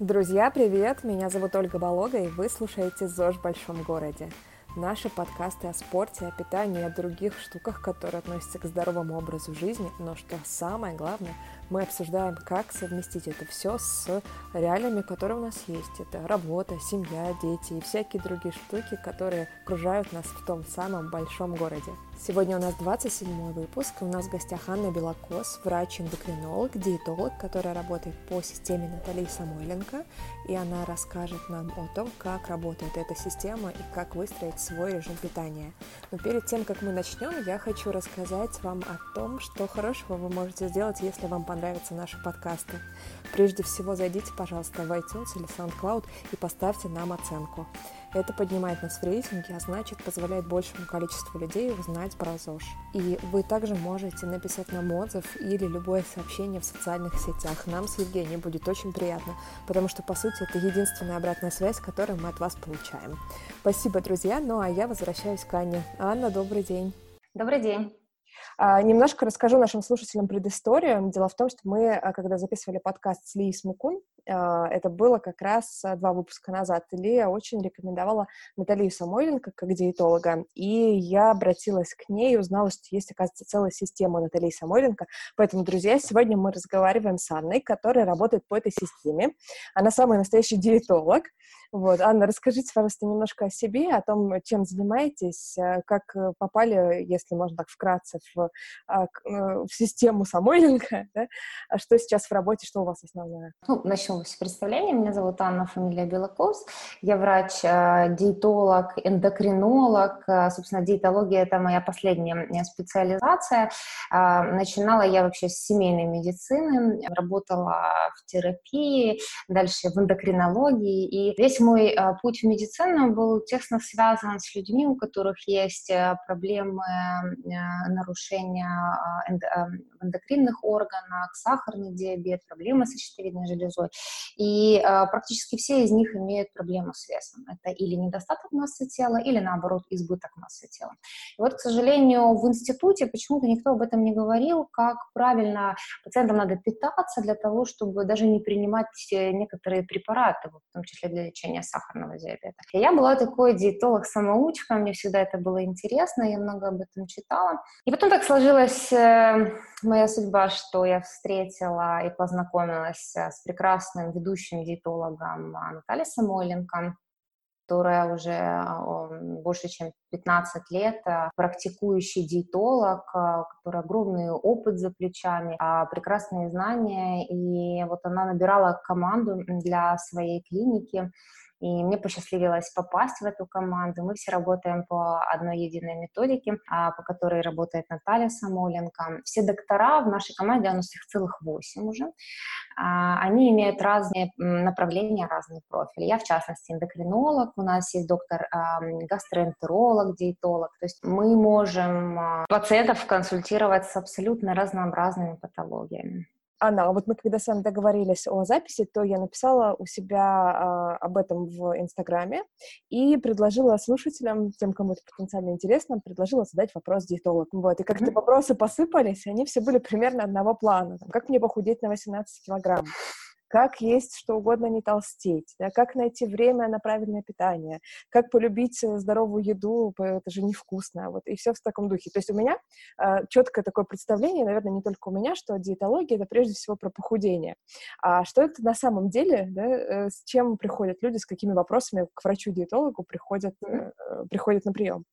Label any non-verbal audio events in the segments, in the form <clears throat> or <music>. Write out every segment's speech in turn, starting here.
Друзья, привет! Меня зовут Ольга Болога, и вы слушаете ЗОЖ в большом городе. Наши подкасты о спорте, о питании, о других штуках, которые относятся к здоровому образу жизни, но что самое главное, мы обсуждаем, как совместить это все с реалиями, которые у нас есть. Это работа, семья, дети и всякие другие штуки, которые окружают нас в том самом большом городе. Сегодня у нас 27 выпуск, и у нас в гостях Анна Белокос, врач-эндокринолог, диетолог, которая работает по системе Натальи Самойленко, и она расскажет нам о том, как работает эта система и как выстроить свой режим питания. Но перед тем, как мы начнем, я хочу рассказать вам о том, что хорошего вы можете сделать, если вам понравятся наши подкасты. Прежде всего, зайдите, пожалуйста, в iTunes или SoundCloud и поставьте нам оценку. Это поднимает нас в рейтинге, а значит позволяет большему количеству людей узнать про ЗОЖ. И вы также можете написать нам отзыв или любое сообщение в социальных сетях. Нам с Евгением будет очень приятно, потому что, по сути, это единственная обратная связь, которую мы от вас получаем. Спасибо, друзья. Ну а я возвращаюсь к Анне. Анна, добрый день. Добрый день. А, немножко расскажу нашим слушателям предысторию. Дело в том, что мы, а, когда записывали подкаст с Лией Смукун, это было как раз два выпуска назад, Лия очень рекомендовала Наталью Самойленко как диетолога, и я обратилась к ней и узнала, что есть, оказывается, целая система Натальи Самойленко. Поэтому, друзья, сегодня мы разговариваем с Анной, которая работает по этой системе. Она самый настоящий диетолог. Вот. Анна, расскажите, пожалуйста, немножко о себе, о том, чем занимаетесь, как попали, если можно так вкратце, в, э, в систему Самойленко, <laughs> да? а что сейчас в работе, что у вас основное? Ну, начнем с представления. Меня зовут Анна, фамилия Белокос. Я врач, э, диетолог, эндокринолог. Э, собственно, диетология – это моя последняя специализация. Начинала я вообще с семейной медицины, работала в терапии, дальше в эндокринологии. И весь мой путь в медицину был тесно связан с людьми, у которых есть проблемы нарушения а, эндокринных органах, сахарный диабет, проблемы со щитовидной железой. И а, практически все из них имеют проблему с весом. Это или недостаток массы тела, или наоборот избыток массы тела. И вот, к сожалению, в институте почему-то никто об этом не говорил, как правильно пациентам надо питаться для того, чтобы даже не принимать э, некоторые препараты, в том числе для лечения сахарного диабета. И я была такой диетолог-самоучка, мне всегда это было интересно, я много об этом читала. И потом так сложилась э, моя судьба, что я встретила и познакомилась э, с прекрасным ведущим диетологом Натальей Самойленко, которая уже больше чем 15 лет э, практикующий диетолог, который огромный опыт за плечами, а, прекрасные знания. И вот она набирала команду для своей клиники, и мне посчастливилось попасть в эту команду. Мы все работаем по одной единой методике, а, по которой работает Наталья Самоленко. Все доктора в нашей команде, у нас их целых восемь уже, а, они имеют разные направления, разные профили. Я, в частности, эндокринолог, у нас есть доктор гастроэнтеролог, диетолог. То есть мы можем а, пациентов консультировать с абсолютно разнообразными патологиями. Анна, а вот мы когда с вами договорились о записи, то я написала у себя а, об этом в Инстаграме и предложила слушателям, тем, кому это потенциально интересно, предложила задать вопрос диетологу. Вот, и как-то mm-hmm. вопросы посыпались, они все были примерно одного плана. Там, как мне похудеть на 18 килограмм? Как есть что угодно не толстеть, да, как найти время на правильное питание, как полюбить э, здоровую еду, это же невкусно, вот, и все в таком духе. То есть у меня э, четкое такое представление, наверное, не только у меня, что диетология — это прежде всего про похудение. А что это на самом деле, да, э, с чем приходят люди, с какими вопросами к врачу-диетологу приходят, э, приходят на прием?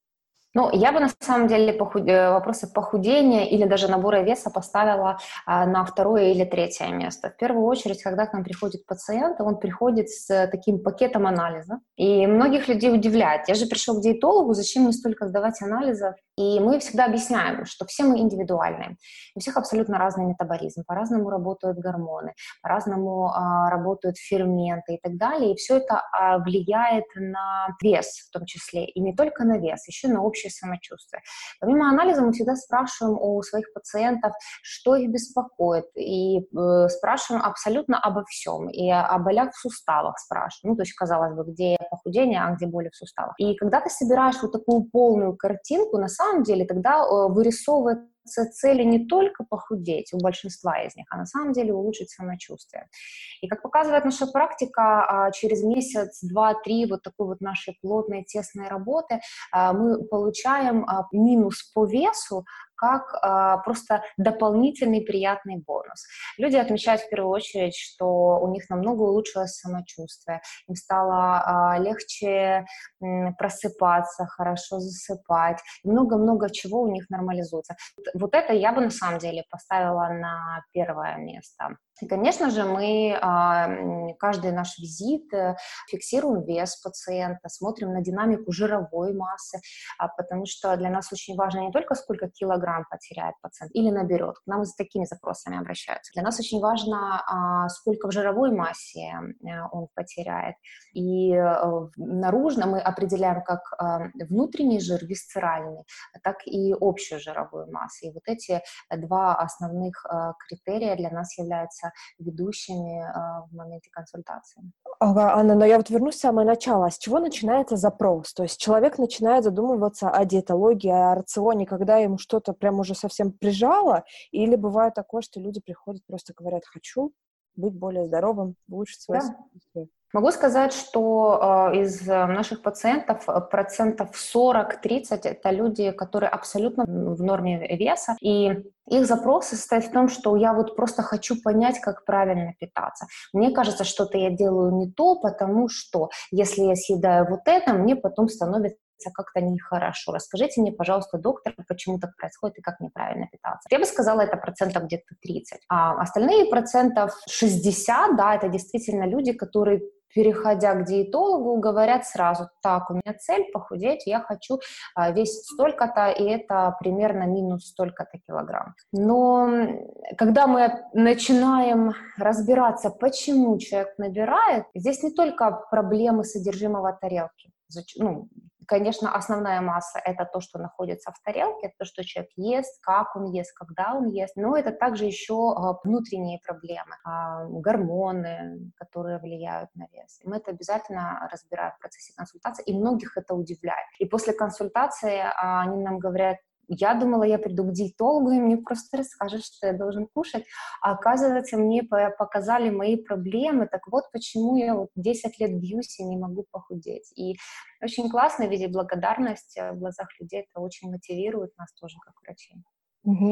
Ну, я бы на самом деле похуд... Э, вопросы похудения или даже набора веса поставила а, на второе или третье место. В первую очередь, когда к нам приходит пациент, он приходит с таким пакетом анализа. И многих людей удивляет. Я же пришел к диетологу, зачем мне столько сдавать анализов? И мы всегда объясняем, что все мы индивидуальные. У всех абсолютно разный метаболизм, по-разному работают гормоны, по-разному а, работают ферменты и так далее. И все это а, влияет на вес в том числе. И не только на вес, еще на общее самочувствие. Помимо анализа мы всегда спрашиваем у своих пациентов, что их беспокоит. И э, спрашиваем абсолютно обо всем. И о болях в суставах спрашиваем. Ну, то есть, казалось бы, где похудение, а где боли в суставах. И когда ты собираешь вот такую полную картинку, на самом самом деле тогда э, вырисовывается цели не только похудеть у большинства из них, а на самом деле улучшить самочувствие. И как показывает наша практика, а, через месяц, два, три вот такой вот нашей плотной, тесной работы а, мы получаем а, минус по весу как а, просто дополнительный приятный бонус. Люди отмечают в первую очередь, что у них намного улучшилось самочувствие, им стало а, легче м, просыпаться, хорошо засыпать, много-много чего у них нормализуется. Вот это я бы на самом деле поставила на первое место. И, конечно же, мы а, каждый наш визит э, фиксируем вес пациента, смотрим на динамику жировой массы, а, потому что для нас очень важно не только сколько килограмм потеряет пациент или наберет, к нам с такими запросами обращаются. Для нас очень важно, а, сколько в жировой массе э, он потеряет. И э, наружно мы определяем как внутренний жир, висцеральный, так и общую жировую массу. И вот эти два основных критерия для нас являются являются ведущими а, в моменте консультации. Ага, Анна, но я вот вернусь в самое начало. С чего начинается запрос? То есть человек начинает задумываться о диетологии, о рационе, когда ему что-то прям уже совсем прижало, или бывает такое, что люди приходят, просто говорят, хочу быть более здоровым, улучшить свое да. Могу сказать, что э, из наших пациентов э, процентов 40-30 это люди, которые абсолютно в норме веса, и их запрос состоит в том, что я вот просто хочу понять, как правильно питаться. Мне кажется, что-то я делаю не то, потому что если я съедаю вот это, мне потом становится как-то нехорошо. Расскажите мне, пожалуйста, доктор, почему так происходит и как неправильно питаться. Я бы сказала, это процентов где-то 30. А остальные процентов 60, да, это действительно люди, которые переходя к диетологу, говорят сразу, так, у меня цель похудеть, я хочу а, весить столько-то, и это примерно минус столько-то килограмм. Но когда мы начинаем разбираться, почему человек набирает, здесь не только проблемы содержимого тарелки, ну, Конечно, основная масса — это то, что находится в тарелке, то, что человек ест, как он ест, когда он ест, но это также еще а, внутренние проблемы, а, гормоны, которые влияют на вес. И мы это обязательно разбираем в процессе консультации, и многих это удивляет. И после консультации а, они нам говорят, я думала, я приду к диетологу, и мне просто расскажут, что я должен кушать. А оказывается, мне показали мои проблемы. Так вот, почему я вот 10 лет бьюсь и не могу похудеть. И очень классно видеть благодарность в глазах людей. Это очень мотивирует нас тоже, как врачей.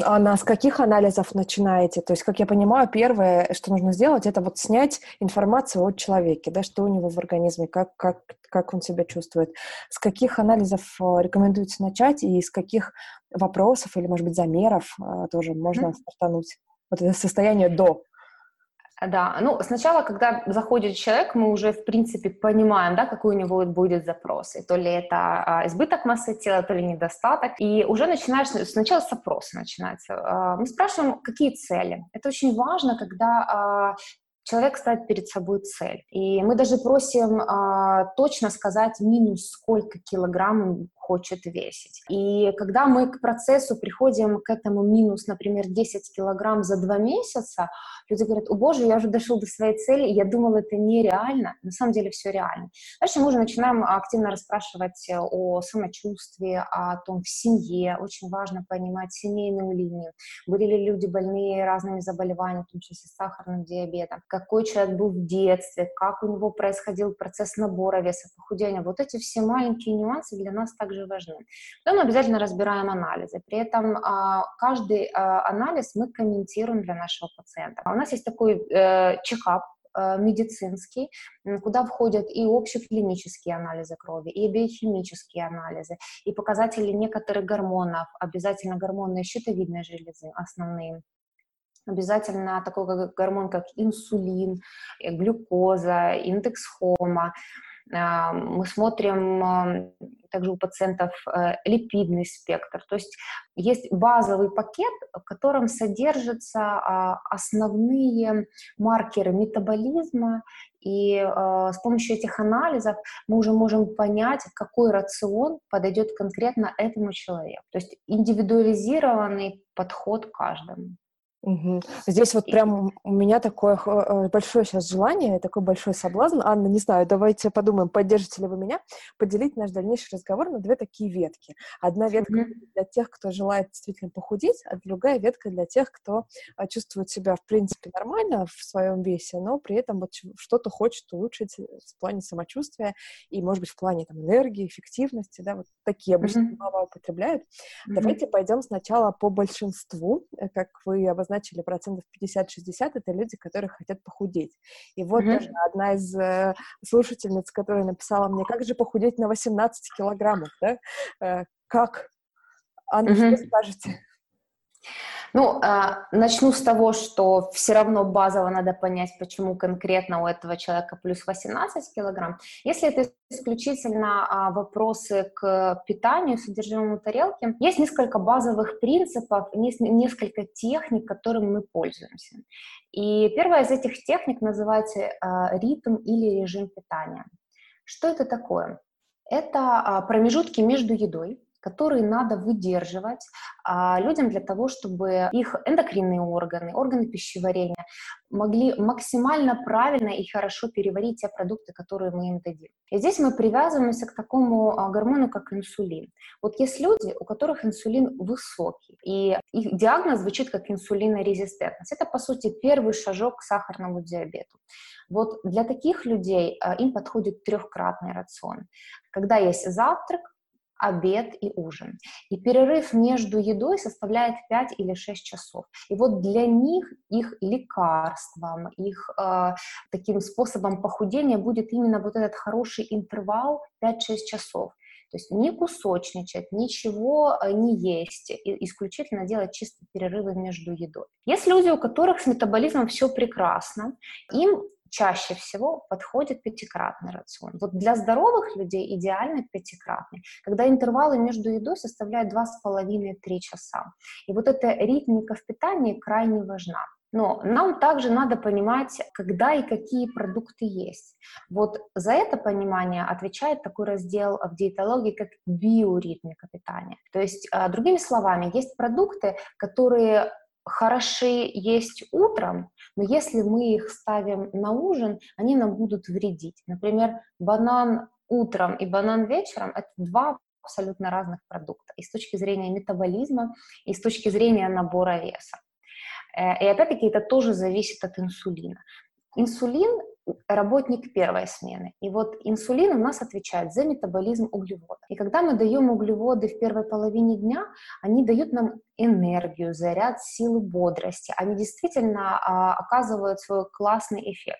А с каких анализов начинаете? То есть, как я понимаю, первое, что нужно сделать, это вот снять информацию о человеке, да, что у него в организме, как, как, как он себя чувствует. С каких анализов э, рекомендуется начать и из каких вопросов или, может быть, замеров э, тоже можно стартануть? Вот это состояние до. Да, ну сначала, когда заходит человек, мы уже, в принципе, понимаем, да, какой у него будет запрос. И то ли это а, избыток массы тела, то ли недостаток. И уже начинаешь, сначала с опроса начинается. А, мы спрашиваем, какие цели. Это очень важно, когда а, человек ставит перед собой цель. И мы даже просим а, точно сказать минус сколько килограмм хочет весить. И когда мы к процессу приходим к этому минус, например, 10 килограмм за два месяца, люди говорят, о боже, я уже дошел до своей цели, я думал, это нереально. На самом деле все реально. Дальше мы уже начинаем активно расспрашивать о самочувствии, о том в семье. Очень важно понимать семейную линию. Были ли люди больные разными заболеваниями, в том числе сахарным диабетом, какой человек был в детстве, как у него происходил процесс набора веса, похудения. Вот эти все маленькие нюансы для нас также важны. Потом обязательно разбираем анализы. При этом а, каждый а, анализ мы комментируем для нашего пациента. У нас есть такой э, чекап, э, медицинский, куда входят и общеклинические анализы крови, и биохимические анализы, и показатели некоторых гормонов, обязательно гормоны щитовидной железы основные обязательно такой гормон, как инсулин, э, глюкоза, индекс хома. А, мы смотрим также у пациентов э, липидный спектр. То есть есть базовый пакет, в котором содержатся а, основные маркеры метаболизма, и с помощью этих анализов мы уже можем понять, какой рацион подойдет конкретно этому человеку. То есть индивидуализированный подход каждому. Угу. Здесь вот прям у меня такое э, большое сейчас желание, такой большой соблазн. Анна, не знаю, давайте подумаем, поддержите ли вы меня, поделить наш дальнейший разговор на две такие ветки. Одна ветка mm-hmm. для тех, кто желает действительно похудеть, а другая ветка для тех, кто а, чувствует себя, в принципе, нормально в своем весе, но при этом вот что-то хочет улучшить в плане самочувствия и, может быть, в плане там, энергии, эффективности, да, вот такие обычно mm-hmm. слова употребляют. Mm-hmm. Давайте пойдем сначала по большинству, э, как вы обозначили обозначили процентов 50-60, это люди, которые хотят похудеть. И вот mm-hmm. тоже одна из э, слушательниц, которая написала мне, как же похудеть на 18 килограммов, да? Э, как? Анна, mm-hmm. что скажете? Ну, а, начну с того, что все равно базово надо понять, почему конкретно у этого человека плюс 18 килограмм. Если это исключительно а, вопросы к питанию, содержимому тарелки, есть несколько базовых принципов, несколько техник, которыми мы пользуемся. И первая из этих техник называется а, ритм или режим питания. Что это такое? Это промежутки между едой, которые надо выдерживать а, людям для того, чтобы их эндокринные органы, органы пищеварения могли максимально правильно и хорошо переварить те продукты, которые мы им дадим. И здесь мы привязываемся к такому а, гормону, как инсулин. Вот есть люди, у которых инсулин высокий, и их диагноз звучит как инсулинорезистентность. Это, по сути, первый шажок к сахарному диабету. Вот для таких людей а, им подходит трехкратный рацион. Когда есть завтрак, обед и ужин. И перерыв между едой составляет 5 или 6 часов. И вот для них их лекарством, их э, таким способом похудения будет именно вот этот хороший интервал 5-6 часов. То есть не кусочничать, ничего э, не есть, исключительно делать чисто перерывы между едой. Есть люди, у которых с метаболизмом все прекрасно, им чаще всего подходит пятикратный рацион. Вот для здоровых людей идеальный пятикратный, когда интервалы между едой составляют 2,5-3 часа. И вот эта ритмика в питании крайне важна. Но нам также надо понимать, когда и какие продукты есть. Вот за это понимание отвечает такой раздел в диетологии, как биоритмика питания. То есть, а, другими словами, есть продукты, которые хороши есть утром, но если мы их ставим на ужин, они нам будут вредить. Например, банан утром и банан вечером – это два абсолютно разных продукта и с точки зрения метаболизма, и с точки зрения набора веса. Э, и опять-таки это тоже зависит от инсулина. Инсулин работник первой смены. И вот инсулин у нас отвечает за метаболизм углевода. И когда мы даем углеводы в первой половине дня, они дают нам энергию, заряд силы, бодрости. Они действительно а, оказывают свой классный эффект.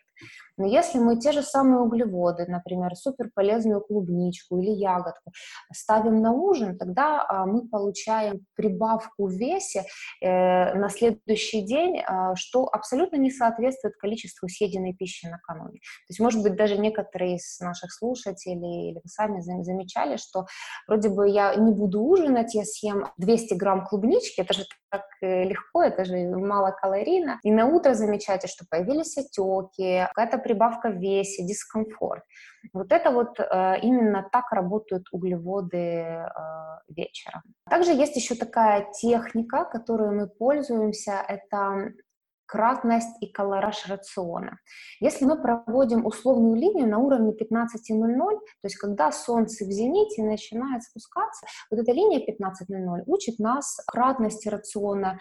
Но если мы те же самые углеводы, например, суперполезную клубничку или ягодку, ставим на ужин, тогда а, мы получаем прибавку в весе э, на следующий день, а, что абсолютно не соответствует количеству съеденной пищи накануне. То есть, может быть, даже некоторые из наших слушателей или вы сами замечали, что вроде бы я не буду ужинать, я съем 200 грамм клубнички, это же так э, легко, это же мало калорийно. И на утро замечаете, что появились отеки, какая-то прибавка в весе, дискомфорт. Вот это вот э, именно так работают углеводы э, вечером. Также есть еще такая техника, которой мы пользуемся, это кратность и колораж рациона. Если мы проводим условную линию на уровне 15.00, то есть когда солнце в зените начинает спускаться, вот эта линия 15.00 учит нас кратности рациона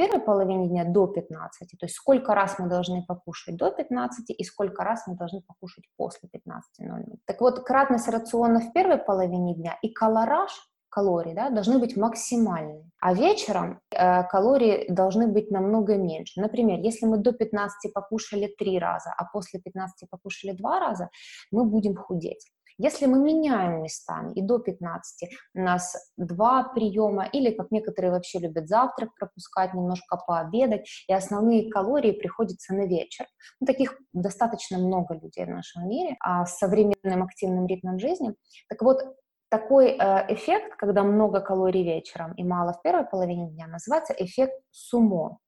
первой половине дня до 15, то есть сколько раз мы должны покушать до 15 и сколько раз мы должны покушать после 15.00. Так вот, кратность рациона в первой половине дня и колораж калорий да, должны быть максимальны, а вечером э, калории должны быть намного меньше. Например, если мы до 15 покушали 3 раза, а после 15 покушали 2 раза, мы будем худеть. Если мы меняем местами и до 15 у нас два приема, или как некоторые вообще любят завтрак пропускать, немножко пообедать, и основные калории приходятся на вечер. Ну, таких достаточно много людей в нашем мире а с современным активным ритмом жизни. Так вот, такой э, эффект, когда много калорий вечером и мало в первой половине дня, называется эффект сумо.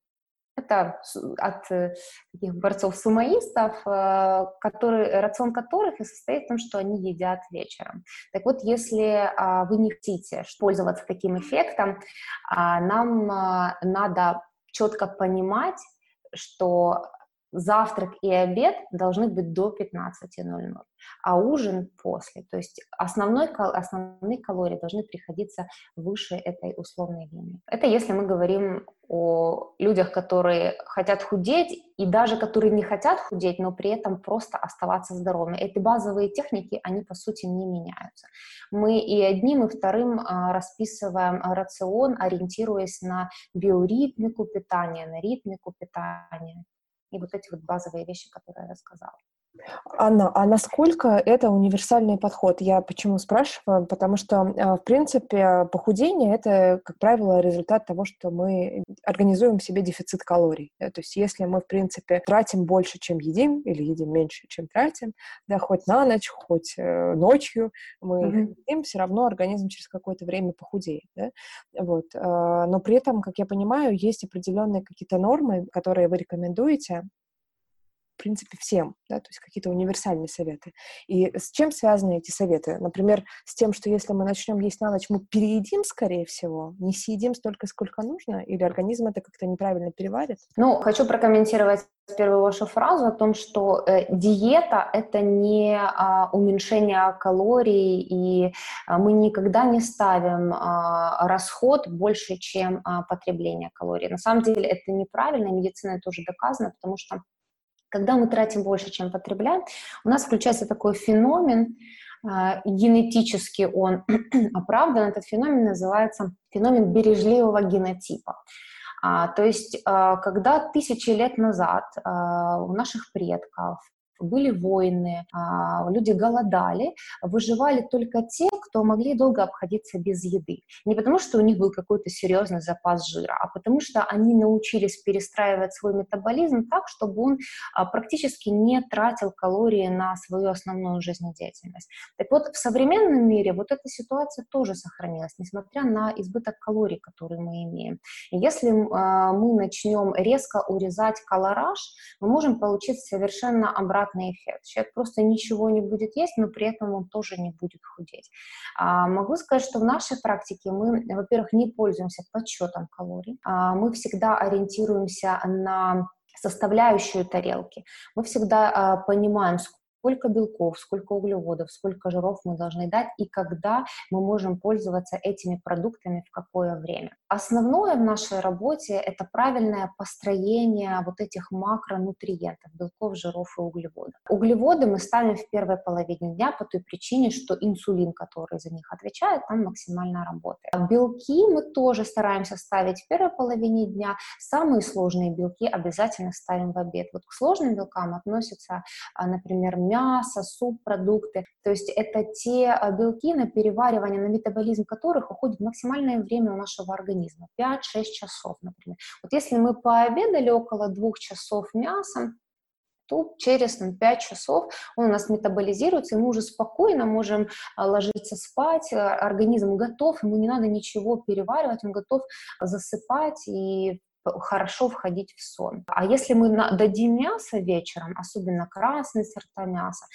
Это от э, таких борцов-сумоистов, э, который, рацион которых и состоит в том, что они едят вечером. Так вот, если вы не хотите пользоваться таким эффектом, нам надо четко понимать, что завтрак и обед должны быть до 15.00, а ужин после. То есть основной, основные калории должны приходиться выше этой условной линии. Это если мы говорим о людях, которые хотят худеть, и даже которые не хотят худеть, но при этом просто оставаться здоровыми. Эти базовые техники, они по сути не меняются. Мы и одним, и вторым а, расписываем рацион, ориентируясь на биоритмику питания, на ритмику питания и вот эти вот базовые вещи, которые я рассказала. Анна, а насколько это универсальный подход? Я почему спрашиваю? Потому что, а, в принципе, похудение — это, как правило, результат того, что мы организуем себе дефицит калорий. То есть если мы, в принципе, тратим больше, чем едим, или едим меньше, чем тратим, да, хоть на ночь, хоть э, ночью мы mm-hmm. едим, все равно организм через какое-то время похудеет. Да? Вот. Э, но при этом, как я понимаю, есть определенные какие-то нормы, которые вы рекомендуете, принципе, всем, да, то есть какие-то универсальные советы. И с чем связаны эти советы? Например, с тем, что если мы начнем есть на ночь, мы переедим, скорее всего, не съедим столько, сколько нужно, или организм это как-то неправильно переварит? Ну, хочу прокомментировать первую вашу фразу о том, что э, диета — это не а, уменьшение калорий, и а, мы никогда не ставим а, расход больше, чем а, потребление калорий. На самом деле это неправильно, медицина это уже доказано, потому что когда мы тратим больше, чем потребляем, у нас включается такой феномен, а, генетически он <clears throat> оправдан, этот феномен называется феномен бережливого генотипа. А, то есть, а, когда тысячи лет назад у наших предков были войны, а, люди голодали, выживали только те, кто могли долго обходиться без еды. Не потому, что у них был какой-то серьезный запас жира, а потому что они научились перестраивать свой метаболизм так, чтобы он а, практически не тратил калории на свою основную жизнедеятельность. Так вот, в современном мире вот эта ситуация тоже сохранилась, несмотря на избыток калорий, который мы имеем. Если а, мы начнем резко урезать колораж, мы можем получить совершенно обратный обратный эффект. Человек просто ничего не будет есть, но при этом он тоже не будет худеть. А, могу сказать, что в нашей практике мы, во-первых, не пользуемся подсчетом калорий. А, мы всегда ориентируемся на составляющую тарелки. Мы всегда а, понимаем, сколько белков, сколько углеводов, сколько жиров мы должны дать и когда мы можем пользоваться этими продуктами в какое время. Основное в нашей работе – это правильное построение вот этих макронутриентов, белков, жиров и углеводов. Углеводы мы ставим в первой половине дня по той причине, что инсулин, который за них отвечает, там максимально работает. Белки мы тоже стараемся ставить в первой половине дня. Самые сложные белки обязательно ставим в обед. Вот к сложным белкам относятся, а, например, мясо, субпродукты. То есть это те а, белки, на переваривание, на метаболизм которых уходит максимальное время у нашего организма, 5-6 часов, например. Вот если мы пообедали около двух часов мясом, то через там, 5 часов он у нас метаболизируется, и мы уже спокойно можем а, ложиться спать, организм готов, ему не надо ничего переваривать, он готов засыпать и хорошо входить в сон. А если мы дадим мясо вечером, особенно красные сорта мяса,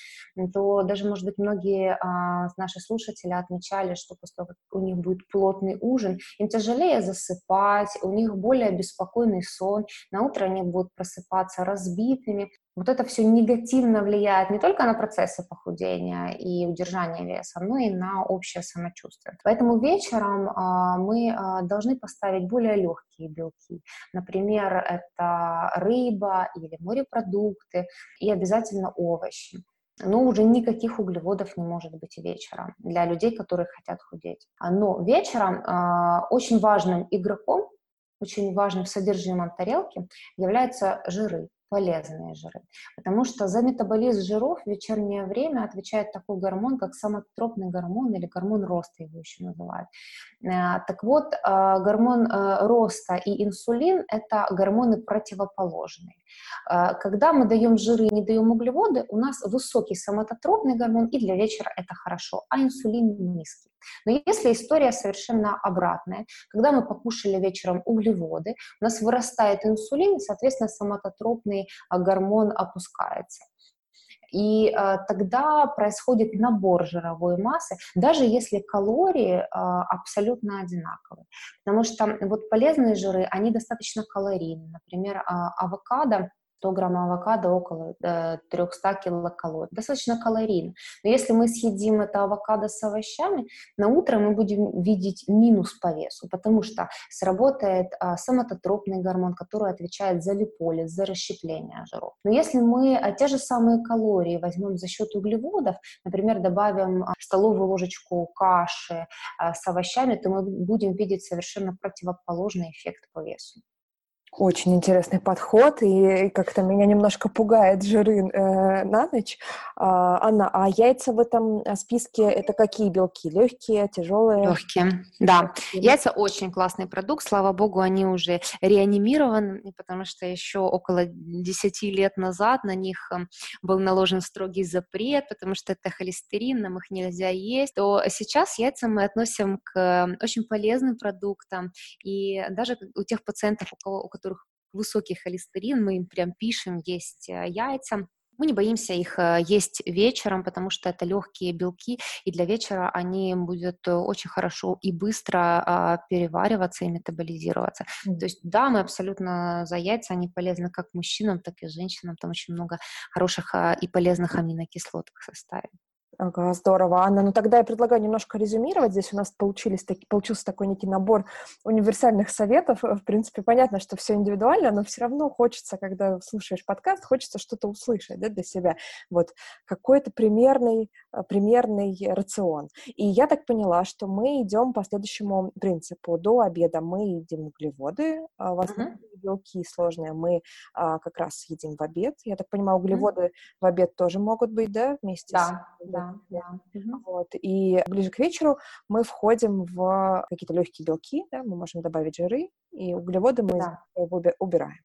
то даже, может быть, многие а, наши слушатели отмечали, что после того, как у них будет плотный ужин, им тяжелее засыпать, у них более беспокойный сон, на утро они будут просыпаться разбитыми, вот это все негативно влияет не только на процессы похудения и удержания веса, но и на общее самочувствие. Поэтому вечером а, мы а, должны поставить более легкие белки. Например, это рыба или морепродукты и обязательно овощи. Но уже никаких углеводов не может быть вечером для людей, которые хотят худеть. Но вечером э, очень важным игроком, очень важным содержимым тарелки являются жиры полезные жиры. Потому что за метаболизм жиров в вечернее время отвечает такой гормон, как самотропный гормон или гормон роста его еще называют. Э, так вот, э, гормон э, роста и инсулин – это гормоны противоположные. Когда мы даем жиры и не даем углеводы, у нас высокий самототропный гормон, и для вечера это хорошо, а инсулин низкий. Но если история совершенно обратная, когда мы покушали вечером углеводы, у нас вырастает инсулин, соответственно, соматотропный а, гормон опускается. И э, тогда происходит набор жировой массы, даже если калории э, абсолютно одинаковые. Потому что вот полезные жиры, они достаточно калорийны. Например, э, авокадо 100 грамм авокадо около 300 э, килокалорий. Достаточно калорийно. Но если мы съедим это авокадо с овощами, на утро мы будем видеть минус по весу, потому что сработает а, соматотропный гормон, который отвечает за липолиз, за расщепление жиров. Но если мы а, те же самые калории возьмем за счет углеводов, например, добавим а, столовую ложечку каши а, с овощами, то мы будем видеть совершенно противоположный эффект по весу. Очень интересный подход, и как-то меня немножко пугает жиры э, на ночь. А, Анна, а яйца в этом э, списке это какие белки? Легкие, тяжелые? Легкие, да. Яйца очень классный продукт, слава богу, они уже реанимированы, потому что еще около 10 лет назад на них эм, был наложен строгий запрет, потому что это холестерин, нам их нельзя есть. То сейчас яйца мы относим к эм, очень полезным продуктам, и даже у тех пациентов, у, кого, у которых которых высокий холестерин, мы им прям пишем есть э, яйца. Мы не боимся их э, есть вечером, потому что это легкие белки, и для вечера они будут э, очень хорошо и быстро а, перевариваться и метаболизироваться. Mm. То есть да, мы абсолютно за яйца, они полезны как мужчинам, так и женщинам, там очень много хороших а, и полезных аминокислот в составе. Ага, здорово, Анна. Ну тогда я предлагаю немножко резюмировать. Здесь у нас получились, таки, получился такой некий набор универсальных советов. В принципе, понятно, что все индивидуально, но все равно хочется, когда слушаешь подкаст, хочется что-то услышать да, для себя. Вот какой-то примерный, э, примерный рацион. И я так поняла, что мы идем по следующему принципу. До обеда мы едим углеводы, в основном uh-huh. белки сложные мы а, как раз едим в обед. Я так понимаю, углеводы uh-huh. в обед тоже могут быть, да, вместе да, с... Да да, Вот. И ближе к вечеру мы входим в какие-то легкие белки, да, мы можем добавить жиры, и углеводы мы да. убираем.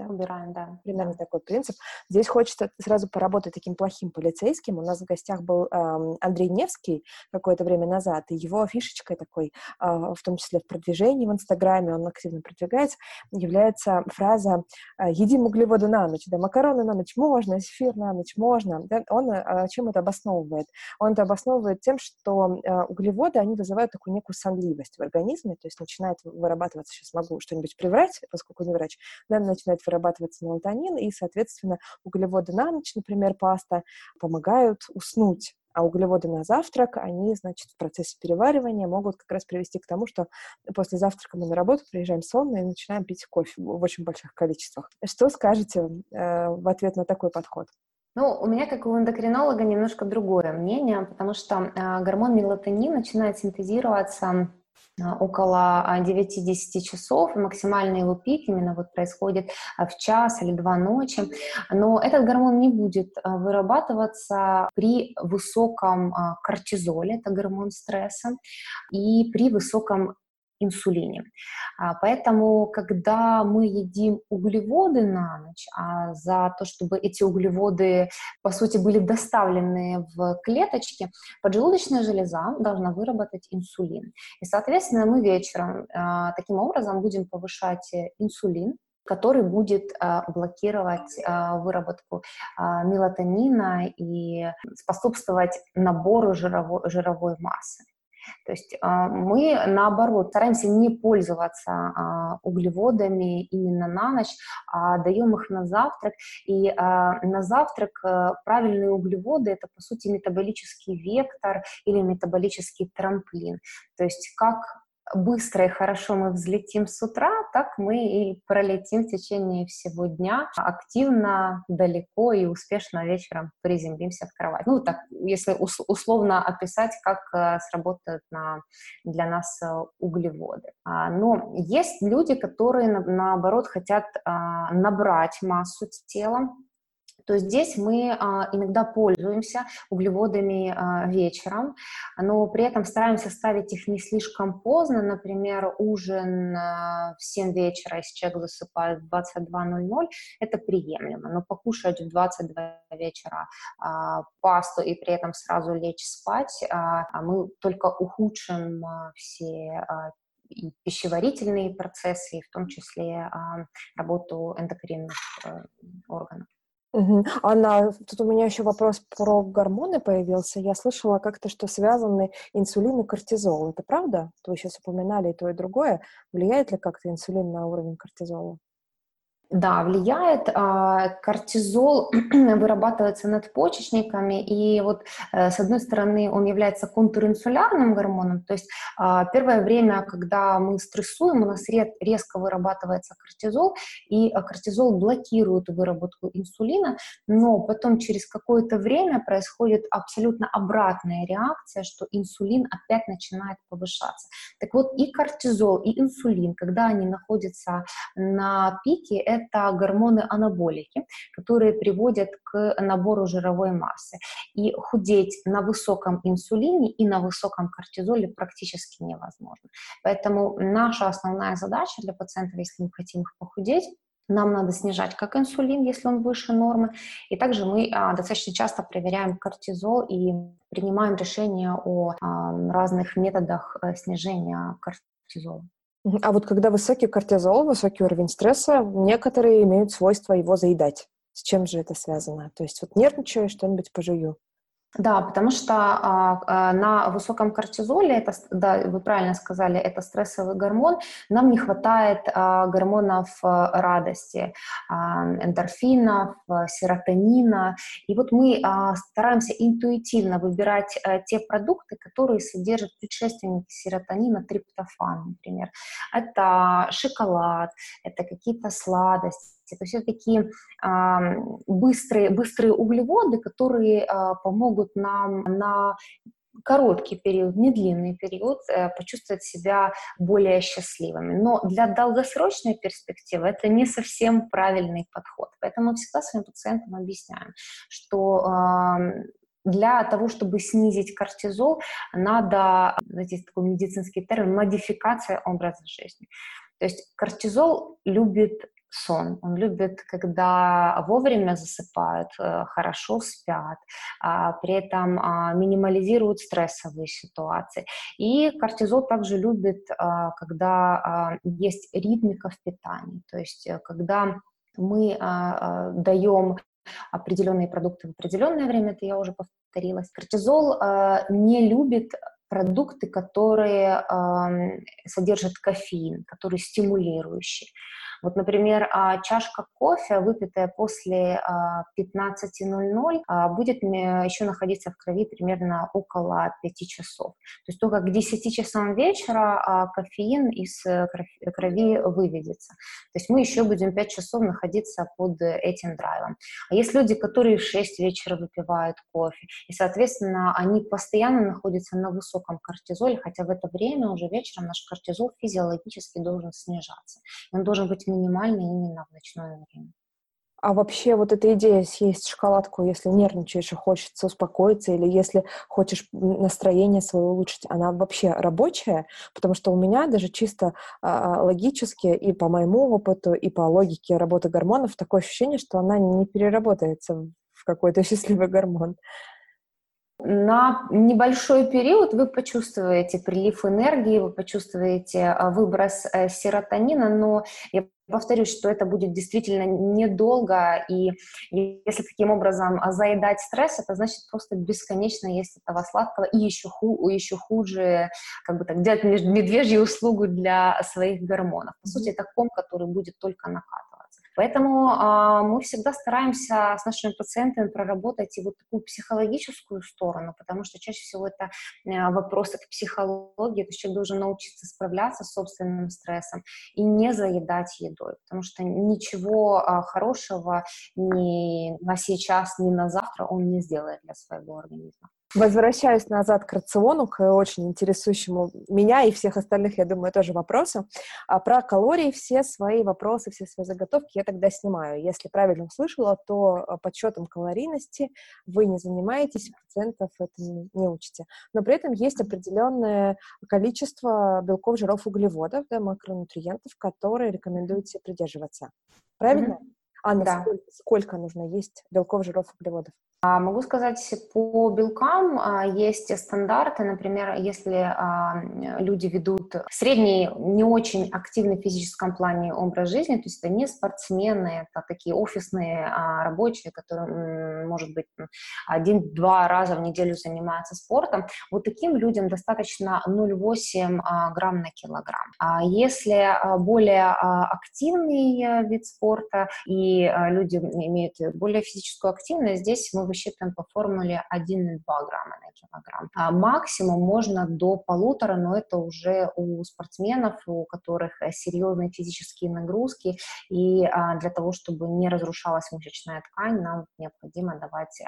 Да? Убираем, да. Примерно такой принцип. Здесь хочется сразу поработать таким плохим полицейским. У нас в гостях был эм, Андрей Невский какое-то время назад, и его фишечкой такой, э, в том числе в продвижении в Инстаграме, он активно продвигается, является фраза э, «едим углеводы на ночь». Да, макароны на ночь можно, зефир на ночь можно. Да? Он э, чем это обосновывает? Он это обосновывает тем, что э, углеводы, они вызывают такую некую сонливость в организме, то есть начинает вырабатываться, сейчас могу что-нибудь приврать, поскольку не врач, да, начинает вырабатывается мелатонин, и, соответственно, углеводы на ночь, например, паста, помогают уснуть а углеводы на завтрак, они, значит, в процессе переваривания могут как раз привести к тому, что после завтрака мы на работу приезжаем сонные и начинаем пить кофе в очень больших количествах. Что скажете э, в ответ на такой подход? Ну, у меня, как у эндокринолога, немножко другое мнение, потому что э, гормон мелатонин начинает синтезироваться около 9-10 а, часов, максимальный его пик именно вот происходит а, в час или два ночи. Но этот гормон не будет вырабатываться при высоком кортизоле, это гормон стресса, и при высоком инсулине. А, поэтому, когда мы едим углеводы на ночь, а за то, чтобы эти углеводы, по сути, были доставлены в клеточки, поджелудочная железа должна выработать инсулин. И, соответственно, мы вечером а, таким образом будем повышать инсулин, который будет блокировать выработку мелатонина и способствовать набору жировой, жировой массы. То есть а, мы, наоборот, стараемся не пользоваться а, углеводами именно на ночь, а даем их на завтрак. И а, на завтрак правильные углеводы – это, по сути, метаболический вектор или метаболический трамплин. То есть как быстро и хорошо мы взлетим с утра, так мы и пролетим в течение всего дня активно, далеко и успешно вечером приземлимся в кровать. Ну, так, если условно описать, как э, сработают на, для нас э, углеводы. А, но есть люди, которые, наоборот, хотят а, набрать массу тела, то здесь мы а, иногда пользуемся углеводами а, вечером, но при этом стараемся ставить их не слишком поздно, например, ужин а, в 7 вечера, если человек засыпает в 22.00, это приемлемо, но покушать в 22 вечера пасту и при этом сразу лечь спать, мы только ухудшим все и пищеварительные процессы, и в том числе а, работу эндокринных а, органов. Угу. Анна, тут у меня еще вопрос про гормоны появился. Я слышала как-то, что связаны инсулин и кортизол. Это правда? Вы сейчас упоминали и то, и другое. Влияет ли как-то инсулин на уровень кортизола? Да, влияет. А, кортизол <clears throat> вырабатывается надпочечниками, и вот э, с одной стороны он является контринсулярным гормоном, то есть а, первое время, когда мы стрессуем, у нас резко вырабатывается кортизол, и э, кортизол блокирует выработку инсулина, но потом через какое-то время происходит абсолютно обратная реакция, что инсулин опять начинает повышаться. Так вот и кортизол, и инсулин, когда они находятся на пике, это это гормоны-анаболики, которые приводят к набору жировой массы. И худеть на высоком инсулине и на высоком кортизоле практически невозможно. Поэтому наша основная задача для пациентов, если мы хотим их похудеть, нам надо снижать как инсулин, если он выше нормы. И также мы а, достаточно часто проверяем кортизол и принимаем решения о а, разных методах а, снижения кортизола. А вот когда высокий кортизол, высокий уровень стресса, некоторые имеют свойство его заедать. С чем же это связано? То есть вот нервничаю, что-нибудь пожую. Да, потому что а, а, на высоком кортизоле, это, да, вы правильно сказали, это стрессовый гормон, нам не хватает а, гормонов а, радости, а, эндорфинов, а, серотонина. И вот мы стараемся интуитивно выбирать те продукты, которые содержат предшественники серотонина, триптофан, например. Это шоколад, это какие-то сладости то есть это такие быстрые, быстрые углеводы, которые а, помогут нам на короткий период, не длинный период, э, почувствовать себя более счастливыми. Но для долгосрочной перспективы это не совсем правильный подход. Поэтому мы всегда своим пациентам объясняем, что для того, чтобы снизить кортизол, надо, знаете, такой медицинский термин, модификация образа жизни. То есть кортизол любит сон. Он любит, когда вовремя засыпают, э, хорошо спят, а, при этом а, минимализируют стрессовые ситуации. И кортизол также любит, а, когда есть ритмика в питании, то есть э, когда мы даем определенные продукты в определенное время, это я уже повторилась. Кортизол не любит продукты, которые содержат кофеин, которые стимулирующие. Вот, например, а, чашка кофе, выпитая после 15.00, а, будет еще находиться в крови примерно около 5 часов. То есть только к 10 часам вечера а, кофеин из э, крови выведется. То есть мы еще будем 5 часов находиться под этим драйвом. А есть люди, которые в 6 вечера выпивают кофе, и, соответственно, они постоянно находятся на высоком кортизоле, хотя в это время уже вечером наш кортизол физиологически должен снижаться. Он должен быть минимально именно в ночное время. А вообще вот эта идея съесть шоколадку, если нервничаешь и хочется успокоиться, или если хочешь настроение свое улучшить, она вообще рабочая? Потому что у меня даже чисто а, логически и по моему опыту, и по логике работы гормонов такое ощущение, что она не переработается в какой-то <laughs> счастливый гормон. На небольшой период вы почувствуете прилив энергии, вы почувствуете а, выброс э, серотонина, но я повторюсь, что это будет действительно недолго, и если таким образом заедать стресс, это значит просто бесконечно есть этого сладкого, и еще, ху, еще хуже, как бы так, делать медвежью услугу для своих гормонов. По сути, это ком, который будет только накатывать. Поэтому э, мы всегда стараемся с нашими пациентами проработать и вот такую психологическую сторону, потому что чаще всего это э, вопросы к психологии, то есть человек должен научиться справляться с собственным стрессом и не заедать едой, потому что ничего э, хорошего ни на сейчас, ни на завтра он не сделает для своего организма. Возвращаюсь назад к рациону, к очень интересующему меня и всех остальных, я думаю, тоже вопросу. А про калории все свои вопросы, все свои заготовки я тогда снимаю. Если правильно услышала, то а, подсчетом калорийности вы не занимаетесь, пациентов это не учите. Но при этом есть определенное количество белков, жиров, углеводов, да, макронутриентов, которые рекомендуете придерживаться. Правильно? Mm-hmm. Анна, да. сколько, сколько нужно есть белков, жиров, углеводов? А, могу сказать, по белкам а, есть стандарты, например, если а, люди ведут средний, не очень активный в физическом плане образ жизни, то есть это не спортсмены, это такие офисные рабочие, которые, может быть, один-два раза в неделю занимаются спортом, вот таким людям достаточно 0,8 грамм на килограмм. Если более активный вид спорта и люди имеют более физическую активность, здесь мы высчитываем по формуле 1,2 грамма на килограмм. А максимум можно до полутора, но это уже у спортсменов, у которых э, серьезные физические нагрузки, и а, для того, чтобы не разрушалась мышечная ткань, нам необходимо давать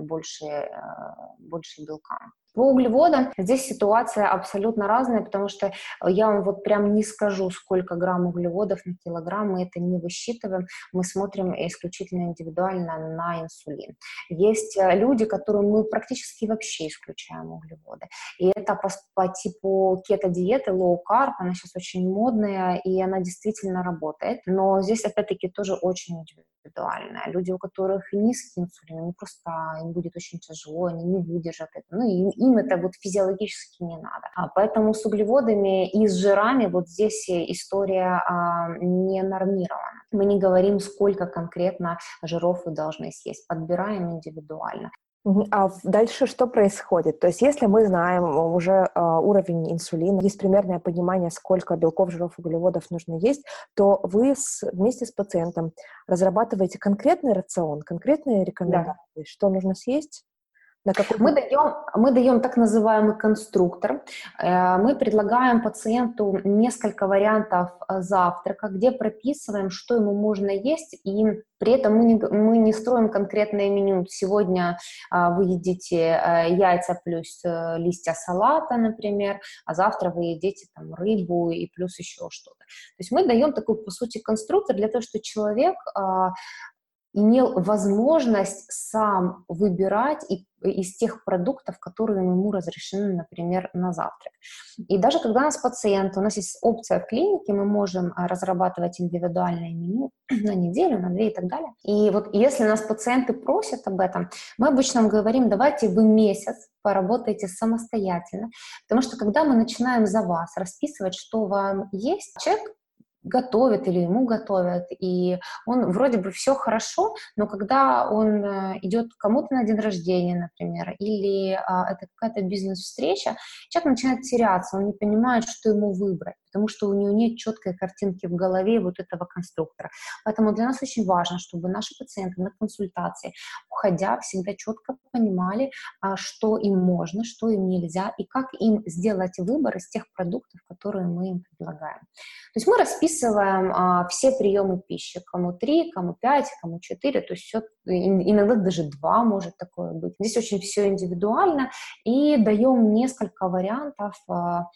больше, а, больше белка. По углеводам здесь ситуация абсолютно разная, потому что я вам вот прям не скажу, сколько грамм углеводов на килограмм, мы это не высчитываем, мы смотрим исключительно индивидуально на инсулин. Есть э, люди, которым мы практически вообще исключаем углеводы. И это по, по типу кето-диеты, low-carb, она сейчас очень модная, и она действительно работает. Но здесь, опять-таки, тоже очень индивидуально. Люди, у которых низкий инсулин, они просто, им будет очень тяжело, они не выдержат это. Ну, и им это вот физиологически не надо. А поэтому с углеводами и с жирами вот здесь история а, не нормирована. Мы не говорим, сколько конкретно жиров вы должны съесть, подбираем индивидуально. А дальше что происходит? То есть если мы знаем уже э, уровень инсулина, есть примерное понимание, сколько белков, жиров, углеводов нужно есть, то вы с, вместе с пациентом разрабатываете конкретный рацион, конкретные рекомендации, да. что нужно съесть? На какой... мы, даем, мы даем так называемый конструктор. Э, мы предлагаем пациенту несколько вариантов э, завтрака, где прописываем, что ему можно есть, и при этом мы не, мы не строим конкретное меню. Сегодня а, вы едите яйца плюс листья салата, например, а завтра вы едите там рыбу и плюс еще что-то. То есть мы даем такой, по сути, конструктор для того, чтобы человек имел возможность сам выбирать и, из тех продуктов, которые ему разрешены, например, на завтрак. И даже когда у нас пациент, у нас есть опция в клинике, мы можем а, разрабатывать индивидуальное меню <clears throat> на неделю, на две и так далее. И вот если нас пациенты просят об этом, мы обычно им говорим, давайте вы месяц поработайте самостоятельно, потому что когда мы начинаем за вас расписывать, что вам есть, человек готовят или ему готовят, и он вроде бы все хорошо, но когда он э, идет кому-то на день рождения, например, или а, это какая-то бизнес-встреча, человек начинает теряться, он не понимает, что ему выбрать потому что у нее нет четкой картинки в голове вот этого конструктора. Поэтому для нас очень важно, чтобы наши пациенты на консультации, уходя, всегда четко понимали, а, что им можно, что им нельзя, и как им сделать выбор из тех продуктов, которые мы им предлагаем. То есть мы расписываем а, все приемы пищи, кому 3, кому 5, кому 4, то есть все, иногда даже 2 может такое быть. Здесь очень все индивидуально, и даем несколько вариантов а,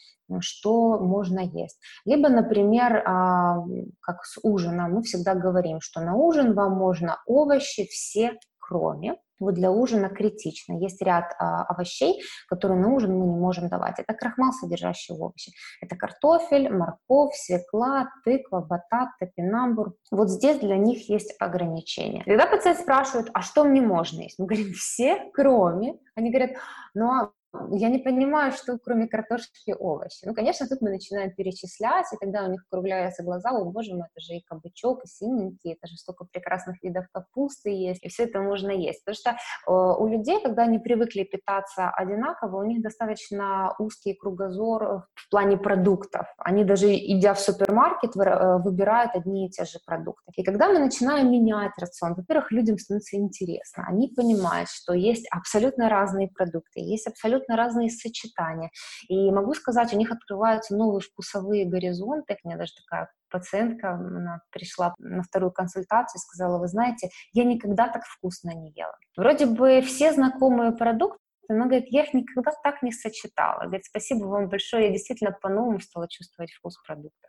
что можно есть. Либо, например, а, как с ужином, мы всегда говорим, что на ужин вам можно овощи все, кроме вот для ужина критично. Есть ряд а, овощей, которые на ужин мы не можем давать. Это крахмал, содержащий овощи. Это картофель, морковь, свекла, тыква, батат, топинамбур. Вот здесь для них есть ограничения. Когда пациент спрашивает, а что мне можно есть? Мы говорим, все, кроме. Они говорят, ну а я не понимаю, что кроме картошки овощи. Ну, конечно, тут мы начинаем перечислять, и тогда у них округляются глаза, о боже мой, это же и кабачок, и синенький, это же столько прекрасных видов капусты есть, и все это можно есть. Потому что э, у людей, когда они привыкли питаться одинаково, у них достаточно узкий кругозор в плане продуктов. Они даже, идя в супермаркет, э, выбирают одни и те же продукты. И когда мы начинаем менять рацион, во-первых, людям становится интересно. Они понимают, что есть абсолютно разные продукты, есть абсолютно абсолютно разные сочетания. И могу сказать, у них открываются новые вкусовые горизонты. У меня даже такая пациентка она пришла на вторую консультацию и сказала, вы знаете, я никогда так вкусно не ела. Вроде бы все знакомые продукты, она говорит, я их никогда так не сочетала. Говорит, спасибо вам большое, я действительно по-новому стала чувствовать вкус продукта.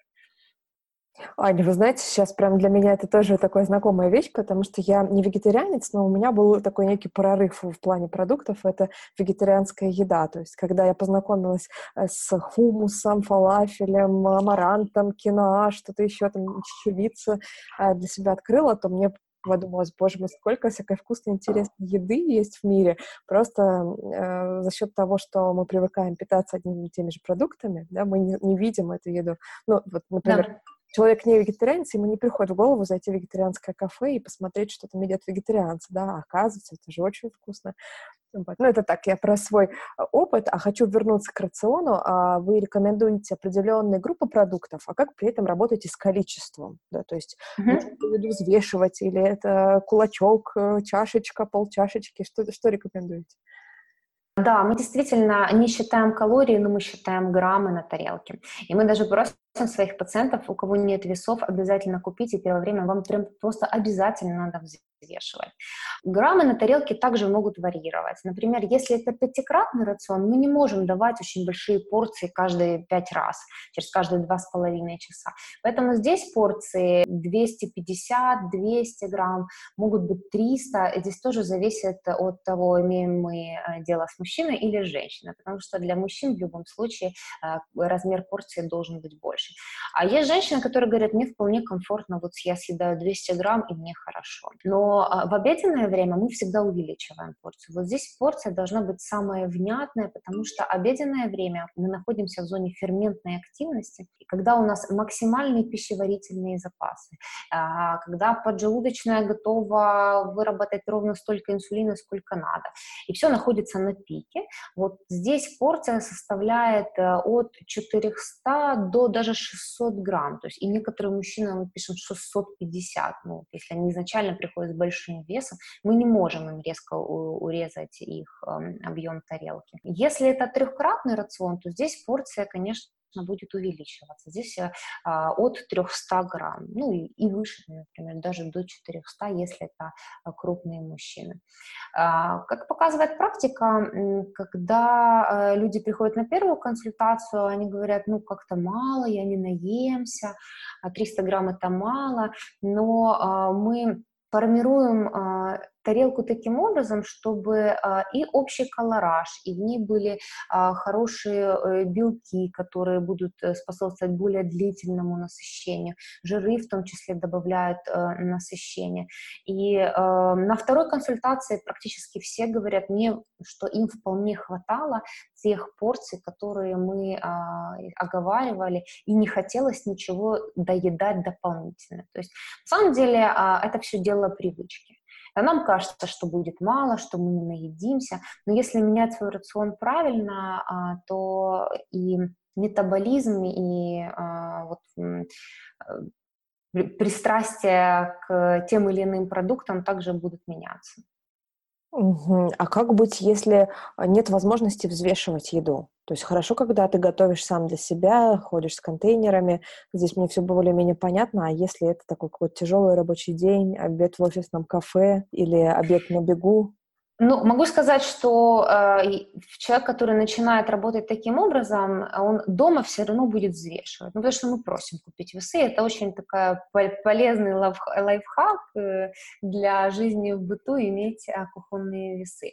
Аня, вы знаете, сейчас прям для меня это тоже такая знакомая вещь, потому что я не вегетарианец, но у меня был такой некий прорыв в плане продуктов, это вегетарианская еда. То есть, когда я познакомилась э, с хумусом, фалафелем, амарантом, киноа, что-то еще там, чечевица э, для себя открыла, то мне подумалось, боже мой, сколько всякой вкусной, интересной еды есть в мире, просто э, за счет того, что мы привыкаем питаться одними и теми же продуктами, да, мы не, не видим эту еду. Ну, вот, например, да человек не вегетарианец, ему не приходит в голову зайти в вегетарианское кафе и посмотреть, что там едят вегетарианцы, да, а оказывается, это же очень вкусно. Вот. Ну, это так, я про свой а, опыт, а хочу вернуться к рациону. А вы рекомендуете определенные группы продуктов, а как при этом работаете с количеством? Да, то есть mm-hmm. взвешивать, или это кулачок, э, чашечка, полчашечки, что, что рекомендуете? Да, мы действительно не считаем калории, но мы считаем граммы на тарелке. И мы даже просто своих пациентов, у кого нет весов, обязательно купите первое время, вам прям просто обязательно надо взвешивать. Граммы на тарелке также могут варьировать. Например, если это пятикратный рацион, мы не можем давать очень большие порции каждые пять раз, через каждые два с половиной часа. Поэтому здесь порции 250-200 грамм, могут быть 300. И здесь тоже зависит от того, имеем мы э, дело с мужчиной или женщиной, потому что для мужчин в любом случае э, размер порции должен быть больше. А есть женщины, которые говорят, мне вполне комфортно, вот я съедаю 200 грамм, и мне хорошо. Но а, в обеденное время мы всегда увеличиваем порцию. Вот здесь порция должна быть самая внятная, потому что обеденное время мы находимся в зоне ферментной активности, и когда у нас максимальные пищеварительные запасы, а, когда поджелудочная готова выработать ровно столько инсулина, сколько надо, и все находится на пике, вот здесь порция составляет э, от 400 до даже 600 грамм, то есть и некоторые мужчины, мы пишем 650, ну, если они изначально приходят с большим весом, мы не можем им резко урезать их эм, объем тарелки. Если это трехкратный рацион, то здесь порция, конечно, будет увеличиваться. Здесь э, а, от 300 грамм, ну и, и выше, например, даже до 400, если это э, крупные мужчины. А, как показывает практика, когда э, люди приходят на первую консультацию, они говорят, ну как-то мало, я не наемся, 300 а грамм это мало, но мы формируем тарелку таким образом, чтобы а, и общий колораж, и в ней были а, хорошие э, белки, которые будут э, способствовать более длительному насыщению. Жиры в том числе добавляют э, насыщение. И на второй консультации практически все говорят мне, что им вполне хватало тех порций, которые мы оговаривали, и не хотелось ничего доедать дополнительно. То есть на самом деле это все дело привычки. А нам кажется, что будет мало, что мы не наедимся. Но если менять свой рацион правильно, а, то и метаболизм, и а, вот, э, пристрастие к тем или иным продуктам также будут меняться. А как быть, если нет возможности взвешивать еду? То есть хорошо, когда ты готовишь сам для себя, ходишь с контейнерами, здесь мне все более-менее понятно, а если это такой какой-то тяжелый рабочий день, обед в офисном кафе или обед на бегу, ну, могу сказать, что э, человек, который начинает работать таким образом, он дома все равно будет взвешивать. Ну, потому что мы просим купить весы. Это очень такой полезный лайф, лайфхак э, для жизни в быту, иметь э, кухонные весы.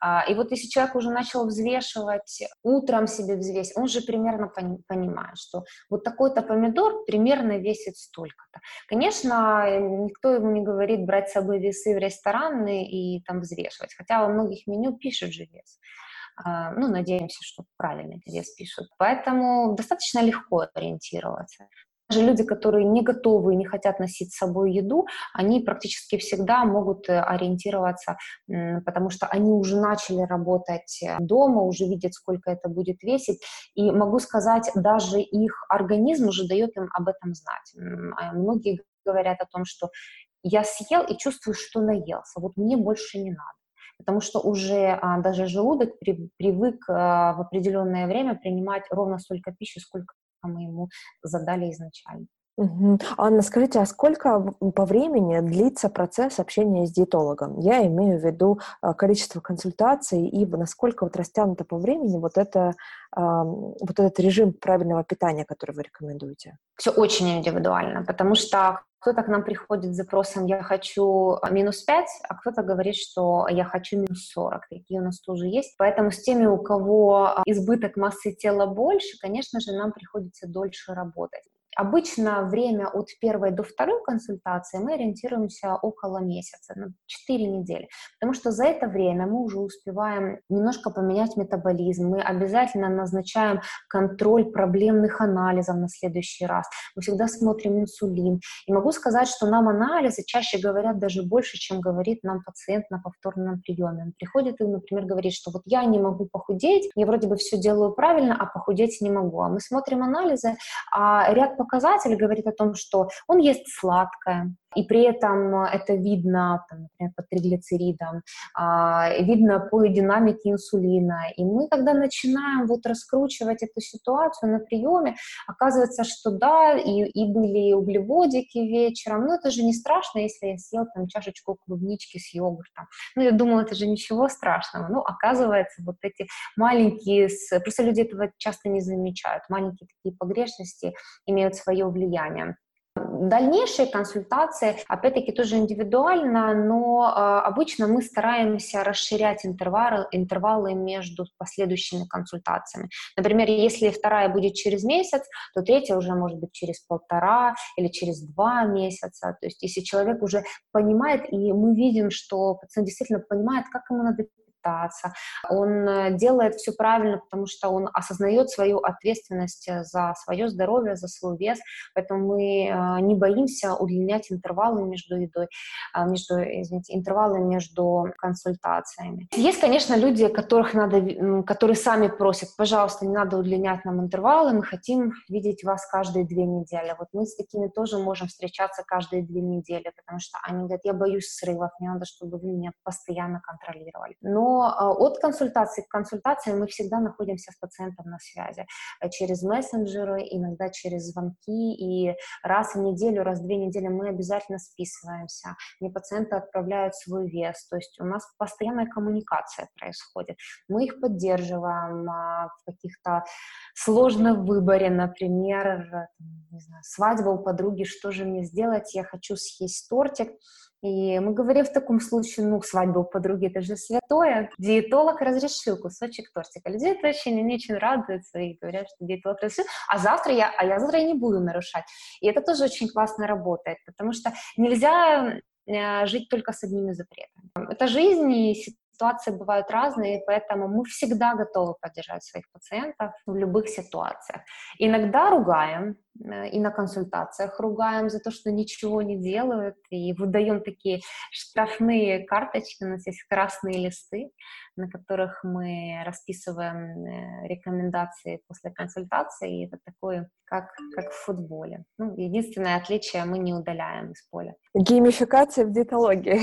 А, и вот если человек уже начал взвешивать, утром себе взвесить, он же примерно пони, понимает, что вот такой-то помидор примерно весит столько-то. Конечно, никто ему не говорит брать с собой весы в рестораны и там взвешивать хотя во многих меню пишут же вес. А, ну, надеемся, что правильный вес пишут. Поэтому достаточно легко ориентироваться. Даже люди, которые не готовы и не хотят носить с собой еду, они практически всегда могут э, ориентироваться, потому что они уже начали работать э, дома, уже видят, сколько это будет весить. И могу сказать, даже их организм уже дает им об этом знать. А многие говорят о том, что я съел и чувствую, что наелся, вот мне больше не надо потому что уже а, даже желудок при, привык а, в определенное время принимать ровно столько пищи, сколько мы ему задали изначально. Угу. Анна, скажите, а сколько по времени длится процесс общения с диетологом? Я имею в виду а, количество консультаций и насколько вот растянуто по времени вот, это, вот этот режим правильного питания, который вы рекомендуете? Все очень индивидуально, потому что кто-то к нам приходит с запросом «я хочу минус 5», а кто-то говорит, что «я хочу минус 40». Такие у нас тоже есть. Поэтому с теми, у кого избыток массы тела больше, конечно же, нам приходится дольше работать. Обычно время от первой до второй консультации мы ориентируемся около месяца, ну, 4 недели, потому что за это время мы уже успеваем немножко поменять метаболизм, мы обязательно назначаем контроль проблемных анализов на следующий раз, мы всегда смотрим инсулин. И могу сказать, что нам анализы чаще говорят даже больше, чем говорит нам пациент на повторном приеме. Он приходит и, например, говорит, что вот я не могу похудеть, я вроде бы все делаю правильно, а похудеть не могу. А мы смотрим анализы, а ряд показателей говорит о том, что он ест сладкое, и при этом это видно, там, например, по триглицеридам, а, видно по динамике инсулина. И мы, когда начинаем вот раскручивать эту ситуацию на приеме, оказывается, что да, и, и были углеводики вечером, но это же не страшно, если я съел там чашечку клубнички с йогуртом. Ну, я думала, это же ничего страшного. Ну, оказывается, вот эти маленькие, просто люди этого часто не замечают, маленькие такие погрешности имеют свое влияние. Дальнейшие консультации, опять-таки, тоже индивидуально, но э, обычно мы стараемся расширять интервалы, интервалы между последующими консультациями. Например, если вторая будет через месяц, то третья уже может быть через полтора или через два месяца. То есть если человек уже понимает, и мы видим, что пациент действительно понимает, как ему надо питаться, он э, делает все правильно, потому что он осознает свою ответственность э, за свое здоровье, за свой вес, поэтому мы э, не боимся удлинять интервалы между едой, между, извините, интервалы между консультациями. Есть, конечно, люди, которых надо, которые сами просят, пожалуйста, не надо удлинять нам интервалы, мы хотим видеть вас каждые две недели. Вот мы с такими тоже можем встречаться каждые две недели, потому что они говорят, я боюсь срывов, мне надо, чтобы вы меня постоянно контролировали. Но а, от консультации к консультации мы всегда находимся с пациентом на связи э, через мессенджеры, иногда через звонки, и раз в неделю, раз в две недели мы обязательно списываемся. Мне пациенты отправляют свой вес, то есть у нас постоянная коммуникация происходит. Мы их поддерживаем а, в каких-то сложных выборе, например, не знаю, свадьба у подруги, что же мне сделать, я хочу съесть тортик, и мы говорим в таком случае, ну, свадьба у подруги, это же святое. Диетолог разрешил кусочек тортика. Люди это они очень радуются и говорят, что диетолог разрешил, а завтра я, а я завтра не буду нарушать. И это тоже очень классно работает, потому что нельзя э, жить только с одними запретами. Это жизнь, и ситуации бывают разные, поэтому мы всегда готовы поддержать своих пациентов в любых ситуациях. Иногда ругаем, и на консультациях ругаем за то, что ничего не делают, и выдаем такие штрафные карточки, у нас есть красные листы, на которых мы расписываем э, рекомендации после консультации, и это такое, как, как в футболе. Ну, единственное отличие, мы не удаляем из поля. Геймификация в диетологии.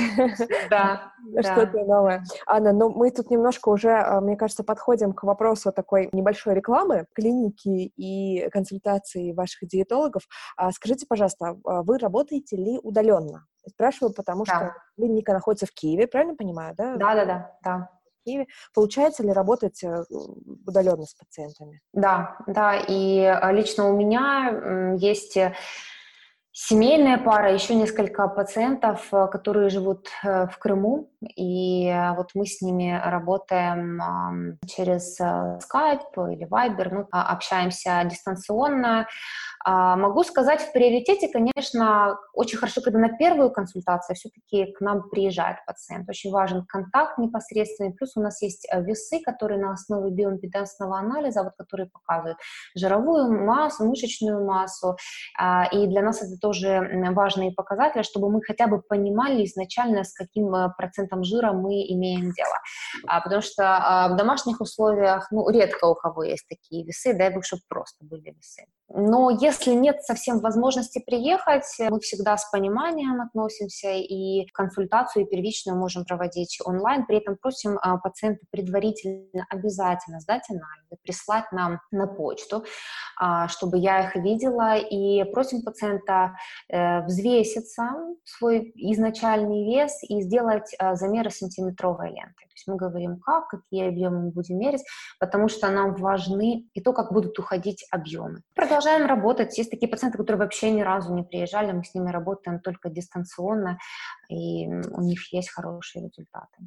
Да, <laughs> Что-то новое. Анна, ну мы тут немножко уже, а, мне кажется, подходим к вопросу такой небольшой рекламы клиники и консультации ваших диетологов. А скажите, пожалуйста, а вы работаете ли удаленно? Спрашиваю, потому да. что клиника находится в Киеве, правильно понимаю, да? Да, да, да, да. Киеве. Получается ли работать э, удаленно с пациентами? Да, да, и а, лично у меня есть семейная пара, еще несколько пациентов, э, которые живут э, в Крыму, и вот мы с ними работаем через Skype или Viber, ну, а, общаемся дистанционно, а, могу сказать, в приоритете, конечно, очень хорошо, когда на первую консультацию все-таки к нам приезжает пациент. Очень важен контакт непосредственный. Плюс у нас есть э, весы, которые на основе биоимпедансного анализа, вот, которые показывают жировую массу, мышечную массу. А, и для нас это тоже важные показатели, чтобы мы хотя бы понимали изначально, с каким э, процентом жира мы имеем дело. А, потому что в домашних условиях, ну, редко у кого есть такие весы, дай бог, чтобы просто были весы. Но если нет совсем возможности приехать, мы всегда с пониманием относимся и консультацию и первичную можем проводить онлайн. При этом просим а, пациента предварительно обязательно сдать анализы, прислать нам на почту, а, чтобы я их видела. И просим пациента взвеситься свой изначальный вес и сделать а, замеры сантиметровой ленты. То есть мы говорим, как, какие объемы мы будем мерить, потому что нам важны и то, как будут уходить объемы. Продолжаем работать. Есть такие пациенты, которые вообще ни разу не приезжали, мы с ними работаем только дистанционно, и у них есть хорошие результаты.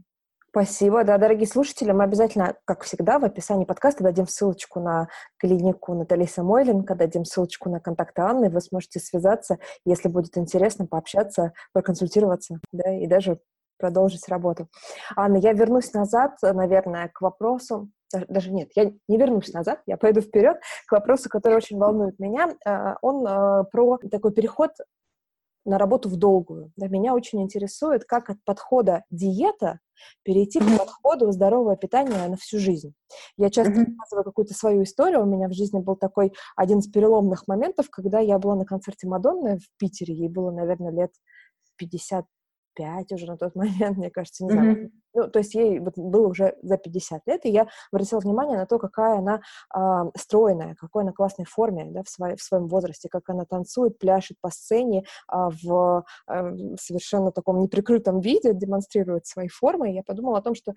Спасибо, да, дорогие слушатели, мы обязательно, как всегда, в описании подкаста дадим ссылочку на клинику Натальи Самойленко, дадим ссылочку на контакты Анны, вы сможете связаться, если будет интересно, пообщаться, проконсультироваться, да, и даже продолжить работу. Анна, я вернусь назад, наверное, к вопросу, даже, нет, я не вернусь назад, я пойду вперед к вопросу, который очень волнует меня. А, он а, про такой переход на работу в долгую. Да, меня очень интересует, как от подхода диета перейти к подходу здоровое питание на всю жизнь. Я часто mm-hmm. рассказываю какую-то свою историю. У меня в жизни был такой один из переломных моментов, когда я была на концерте Мадонны в Питере. Ей было, наверное, лет 50 пять уже на тот <laughs> момент, мне кажется, не mm-hmm. знаю. Ну, то есть ей вот было уже за 50 лет, и я обратила внимание на то, какая она э, стройная, какой она классной форме да, в, своей, в своем возрасте, как она танцует, пляшет по сцене э, в э, совершенно таком неприкрытом виде, демонстрирует свои формы. И я подумала о том, что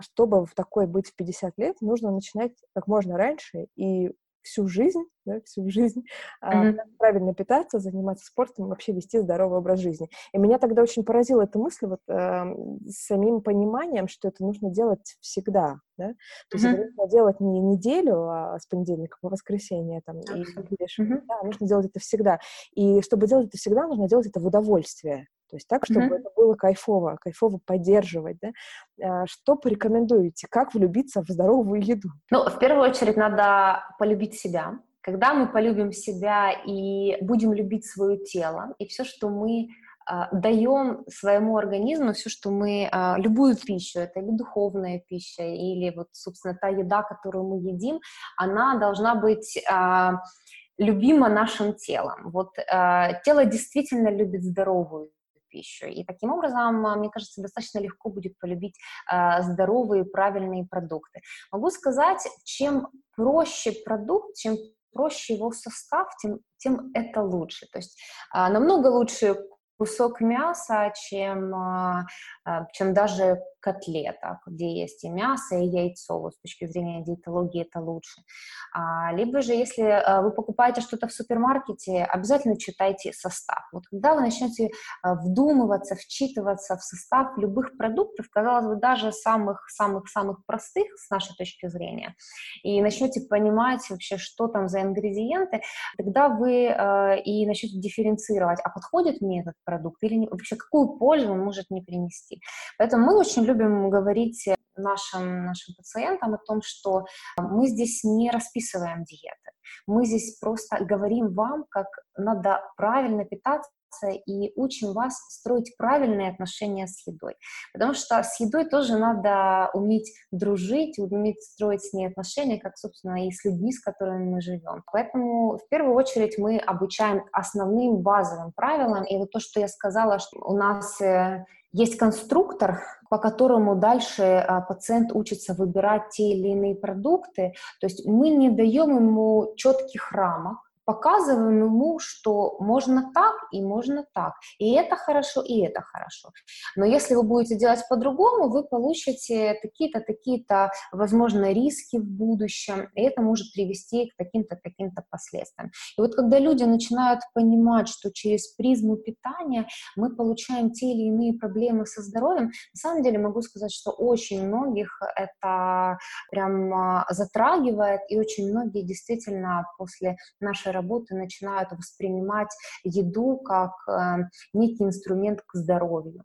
чтобы в такой быть в 50 лет, нужно начинать как можно раньше и всю жизнь, да, всю жизнь mm-hmm. правильно питаться, заниматься спортом, вообще вести здоровый образ жизни. И меня тогда очень поразила эта мысль вот э, самим пониманием, что это нужно делать всегда, да? То есть mm-hmm. это нужно делать не неделю, а с понедельника по воскресенье там, и будешь, mm-hmm. да, нужно делать это всегда. И чтобы делать это всегда, нужно делать это в удовольствие. То есть так, чтобы mm-hmm. это было кайфово, кайфово поддерживать, да. А, что порекомендуете? Как влюбиться в здоровую еду? Ну, в первую очередь надо полюбить себя. Когда мы полюбим себя и будем любить свое тело, и все, что мы а, даем своему организму все, что мы, а, любую пищу, это или духовная пища, или вот, собственно, та еда, которую мы едим, она должна быть любима нашим телом. Вот тело действительно любит здоровую пищу. И таким образом, а, мне кажется, достаточно легко будет полюбить э, здоровые, правильные продукты. Могу сказать, чем проще продукт, чем проще его состав, тем, тем это лучше. То есть э, намного лучше кусок мяса, чем, э, чем даже котлетах, где есть и мясо, и яйцо. С точки зрения диетологии это лучше. А, либо же, если а, вы покупаете что-то в супермаркете, обязательно читайте состав. Вот когда вы начнете а, вдумываться, вчитываться в состав любых продуктов, казалось бы, даже самых-самых-самых простых с нашей точки зрения, и начнете понимать вообще, что там за ингредиенты, тогда вы и начнете дифференцировать, а подходит мне этот продукт или не, вообще какую пользу он может мне принести. Поэтому мы очень любим говорить нашим, нашим пациентам о том, что мы здесь не расписываем диеты. Мы здесь просто говорим вам, как надо правильно питаться, и учим вас строить правильные отношения с едой. Потому что с едой тоже надо уметь дружить, уметь строить с ней отношения, как, собственно, и с людьми, с которыми мы живем. Поэтому в первую очередь мы обучаем основным базовым правилам. И вот то, что я сказала, что у нас э, есть конструктор, по которому дальше а, пациент учится выбирать те или иные продукты. То есть мы не даем ему четких рамок, показываем ему, что можно так и можно так. И это хорошо, и это хорошо. Но если вы будете делать по-другому, вы получите такие-то, такие-то, возможно, риски в будущем, и это может привести к таким-то, таким-то последствиям. И вот когда люди начинают понимать, что через призму питания мы получаем те или иные проблемы со здоровьем, на самом деле могу сказать, что очень многих это прям затрагивает, и очень многие действительно после нашей работы начинают воспринимать еду как э, некий инструмент к здоровью.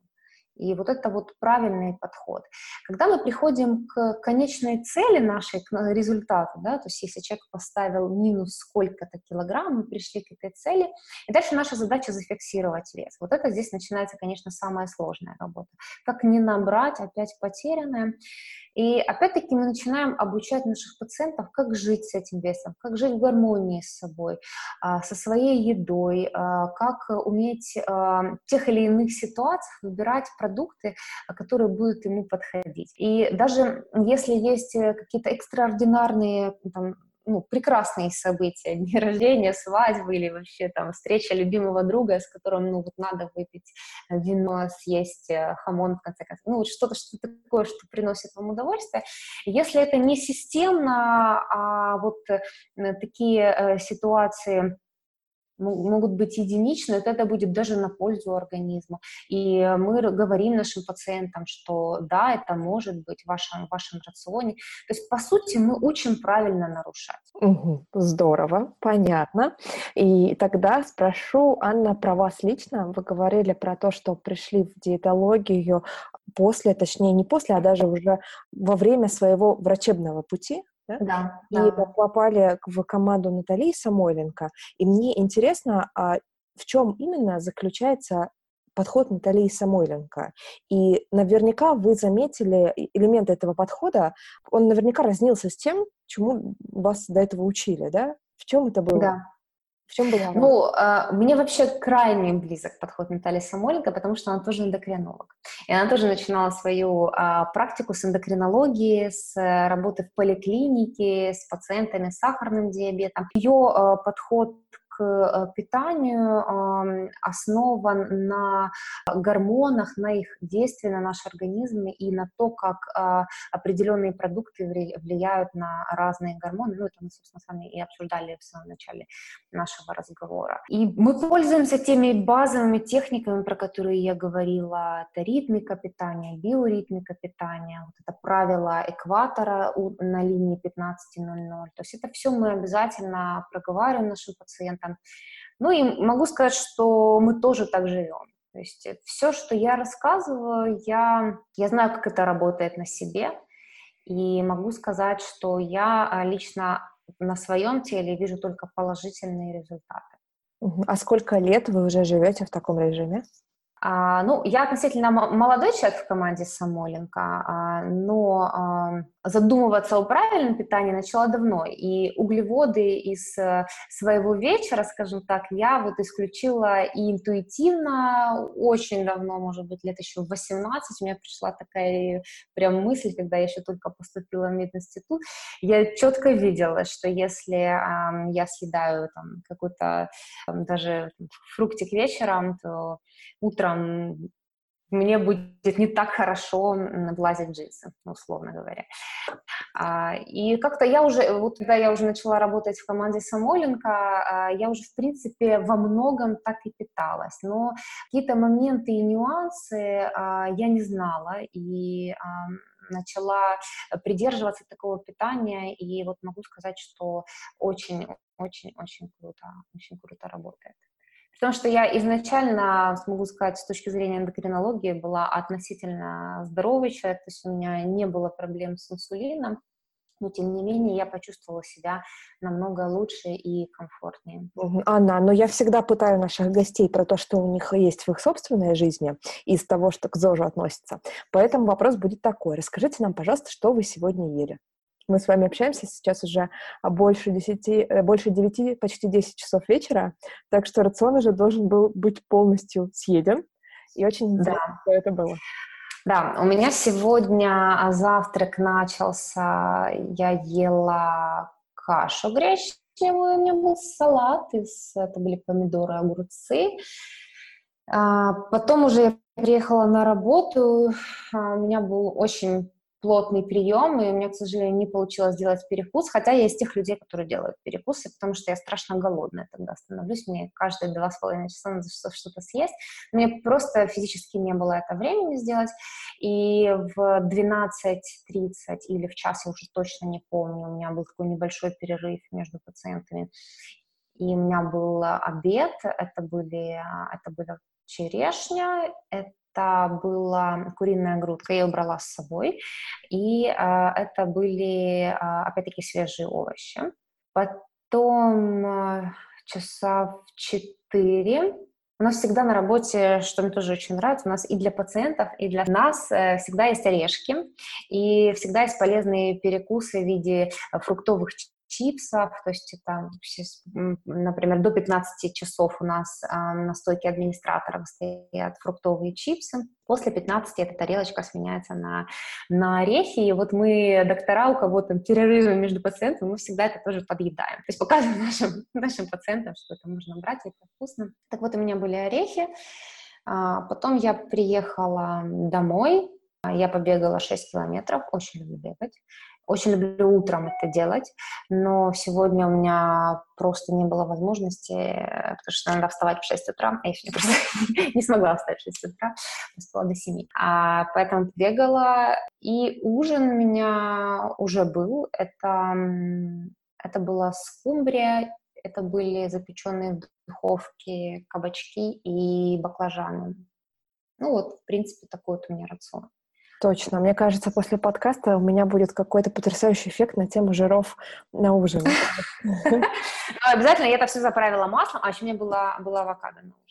И вот это вот правильный подход. Когда мы приходим к конечной цели нашей, к результату, да, то есть если человек поставил минус сколько-то килограмм, мы пришли к этой цели, и дальше наша задача зафиксировать вес. Вот это здесь начинается, конечно, самая сложная работа. Как не набрать опять потерянное. И опять-таки мы начинаем обучать наших пациентов, как жить с этим весом, как жить в гармонии с собой, а, со своей едой, а, как уметь а, в тех или иных ситуациях выбирать продукты, которые будут ему подходить. И даже если есть э, какие-то экстраординарные там, ну, прекрасные события, <laughs> дни рождения, свадьбы или вообще там встреча любимого друга, с которым, ну, вот надо выпить вино, съесть э, хамон, в конце концов, ну, что-то, что такое, что приносит вам удовольствие. Если это не системно, а вот э, такие э, ситуации, могут быть единичные, вот это будет даже на пользу организму. И мы говорим нашим пациентам, что да, это может быть в вашем, в вашем рационе. То есть, по сути, мы учим правильно нарушать. Угу, здорово, понятно. И тогда спрошу, Анна, про вас лично. Вы говорили про то, что пришли в диетологию после, точнее, не после, а даже уже во время своего врачебного пути, да? Да, и да. попали в команду Натальи Самойленко. И мне интересно, а в чем именно заключается подход Натальи Самойленко. И наверняка вы заметили элементы этого подхода, он наверняка разнился с тем, чему вас до этого учили, да? В чем это было? Да. В чем была? Ну, э, мне вообще крайне близок подход Натальи Самойленко, потому что она тоже эндокринолог. И она тоже начинала свою э, практику с эндокринологии, с э, работы в поликлинике, с пациентами с сахарным диабетом. Ее э, подход к э, питанию основан на гормонах, на их действии на наш организм и на то, как а, определенные продукты влияют на разные гормоны. Ну, это мы, собственно, с вами и обсуждали в самом начале нашего разговора. И мы пользуемся теми базовыми техниками, про которые я говорила. Это ритмика питания, биоритмика питания, вот это правило экватора на линии 15.00. То есть это все мы обязательно проговариваем нашим пациентам, клиентам. Ну и могу сказать, что мы тоже так живем. То есть все, что я рассказываю, я, я знаю, как это работает на себе, и могу сказать, что я а, лично на своем теле вижу только положительные результаты. А сколько лет вы уже живете в таком режиме? А, ну, я относительно молодой человек в команде Самоленко, а, но а, задумываться о правильном питании начала давно. И углеводы из э, своего вечера, скажем так, я вот исключила и интуитивно очень давно, может быть, лет еще в 18, у меня пришла такая прям мысль, когда я еще только поступила в мединститут, я четко видела, что если я съедаю там какой-то даже фруктик вечером, то утром мне будет не так хорошо влазить в джинсы, условно говоря. А, и как-то я уже, вот когда я уже начала работать в команде Самойленко, а, я уже, в принципе, во многом так и питалась, но какие-то моменты и нюансы а, я не знала, и начала придерживаться такого питания, и вот могу сказать, что очень-очень-очень круто, очень круто работает. Потому что я изначально, смогу сказать, с точки зрения эндокринологии, была относительно здоровый человек, то есть у меня не было проблем с инсулином, но тем не менее я почувствовала себя намного лучше и комфортнее. Анна, но я всегда пытаю наших гостей про то, что у них есть в их собственной жизни из того, что к ЗОЖу относится. Поэтому вопрос будет такой. Расскажите нам, пожалуйста, что вы сегодня ели? Мы с вами общаемся сейчас уже больше 10, э, больше 9, почти 10 часов вечера, так что рацион уже должен был быть полностью съеден. И очень да. что это было. Да, у меня сегодня завтрак начался, я ела кашу гречневую, у меня был салат, из, это были помидоры, огурцы. А, потом уже я приехала на работу, а, у меня был очень плотный прием, и у меня, к сожалению, не получилось сделать перекус, хотя я из тех людей, которые делают перекусы, потому что я страшно голодная тогда становлюсь, мне каждые два с половиной часа надо что-то съесть, мне просто физически не было это времени сделать, и в 12.30 или в час, я уже точно не помню, у меня был такой небольшой перерыв между пациентами, и у меня был обед, это были, это была черешня, это это была куриная грудка, я ее брала с собой, и а, это были, а, опять-таки, свежие овощи. Потом а, часа в четыре у нас всегда на работе, что мне тоже очень нравится, у нас и для пациентов, и для нас э, всегда есть орешки, и всегда есть полезные перекусы в виде фруктовых чипсов, то есть это, например, до 15 часов у нас на стойке администраторов стоят фруктовые чипсы. После 15 эта тарелочка сменяется на, на орехи, и вот мы, доктора, у кого там перерывы между пациентами, мы всегда это тоже подъедаем. То есть показываем <laughs> нашим, нашим пациентам, что это можно брать, это вкусно. Так вот, у меня были орехи. А, потом я приехала домой, я побегала 6 километров, очень люблю бегать. Очень люблю утром это делать, но сегодня у меня просто не было возможности, потому что надо вставать в 6 утра, а я еще просто <laughs> не смогла встать в 6 утра, спала до 7. А, поэтому бегала, и ужин у меня уже был. Это, это была скумбрия, это были запеченные в духовке кабачки и баклажаны. Ну вот, в принципе, такой вот у меня рацион. Точно. Мне кажется, после подкаста у меня будет какой-то потрясающий эффект на тему жиров на ужин. <laughs> Обязательно я это все заправила маслом, а еще у меня была, авокадо на ужин.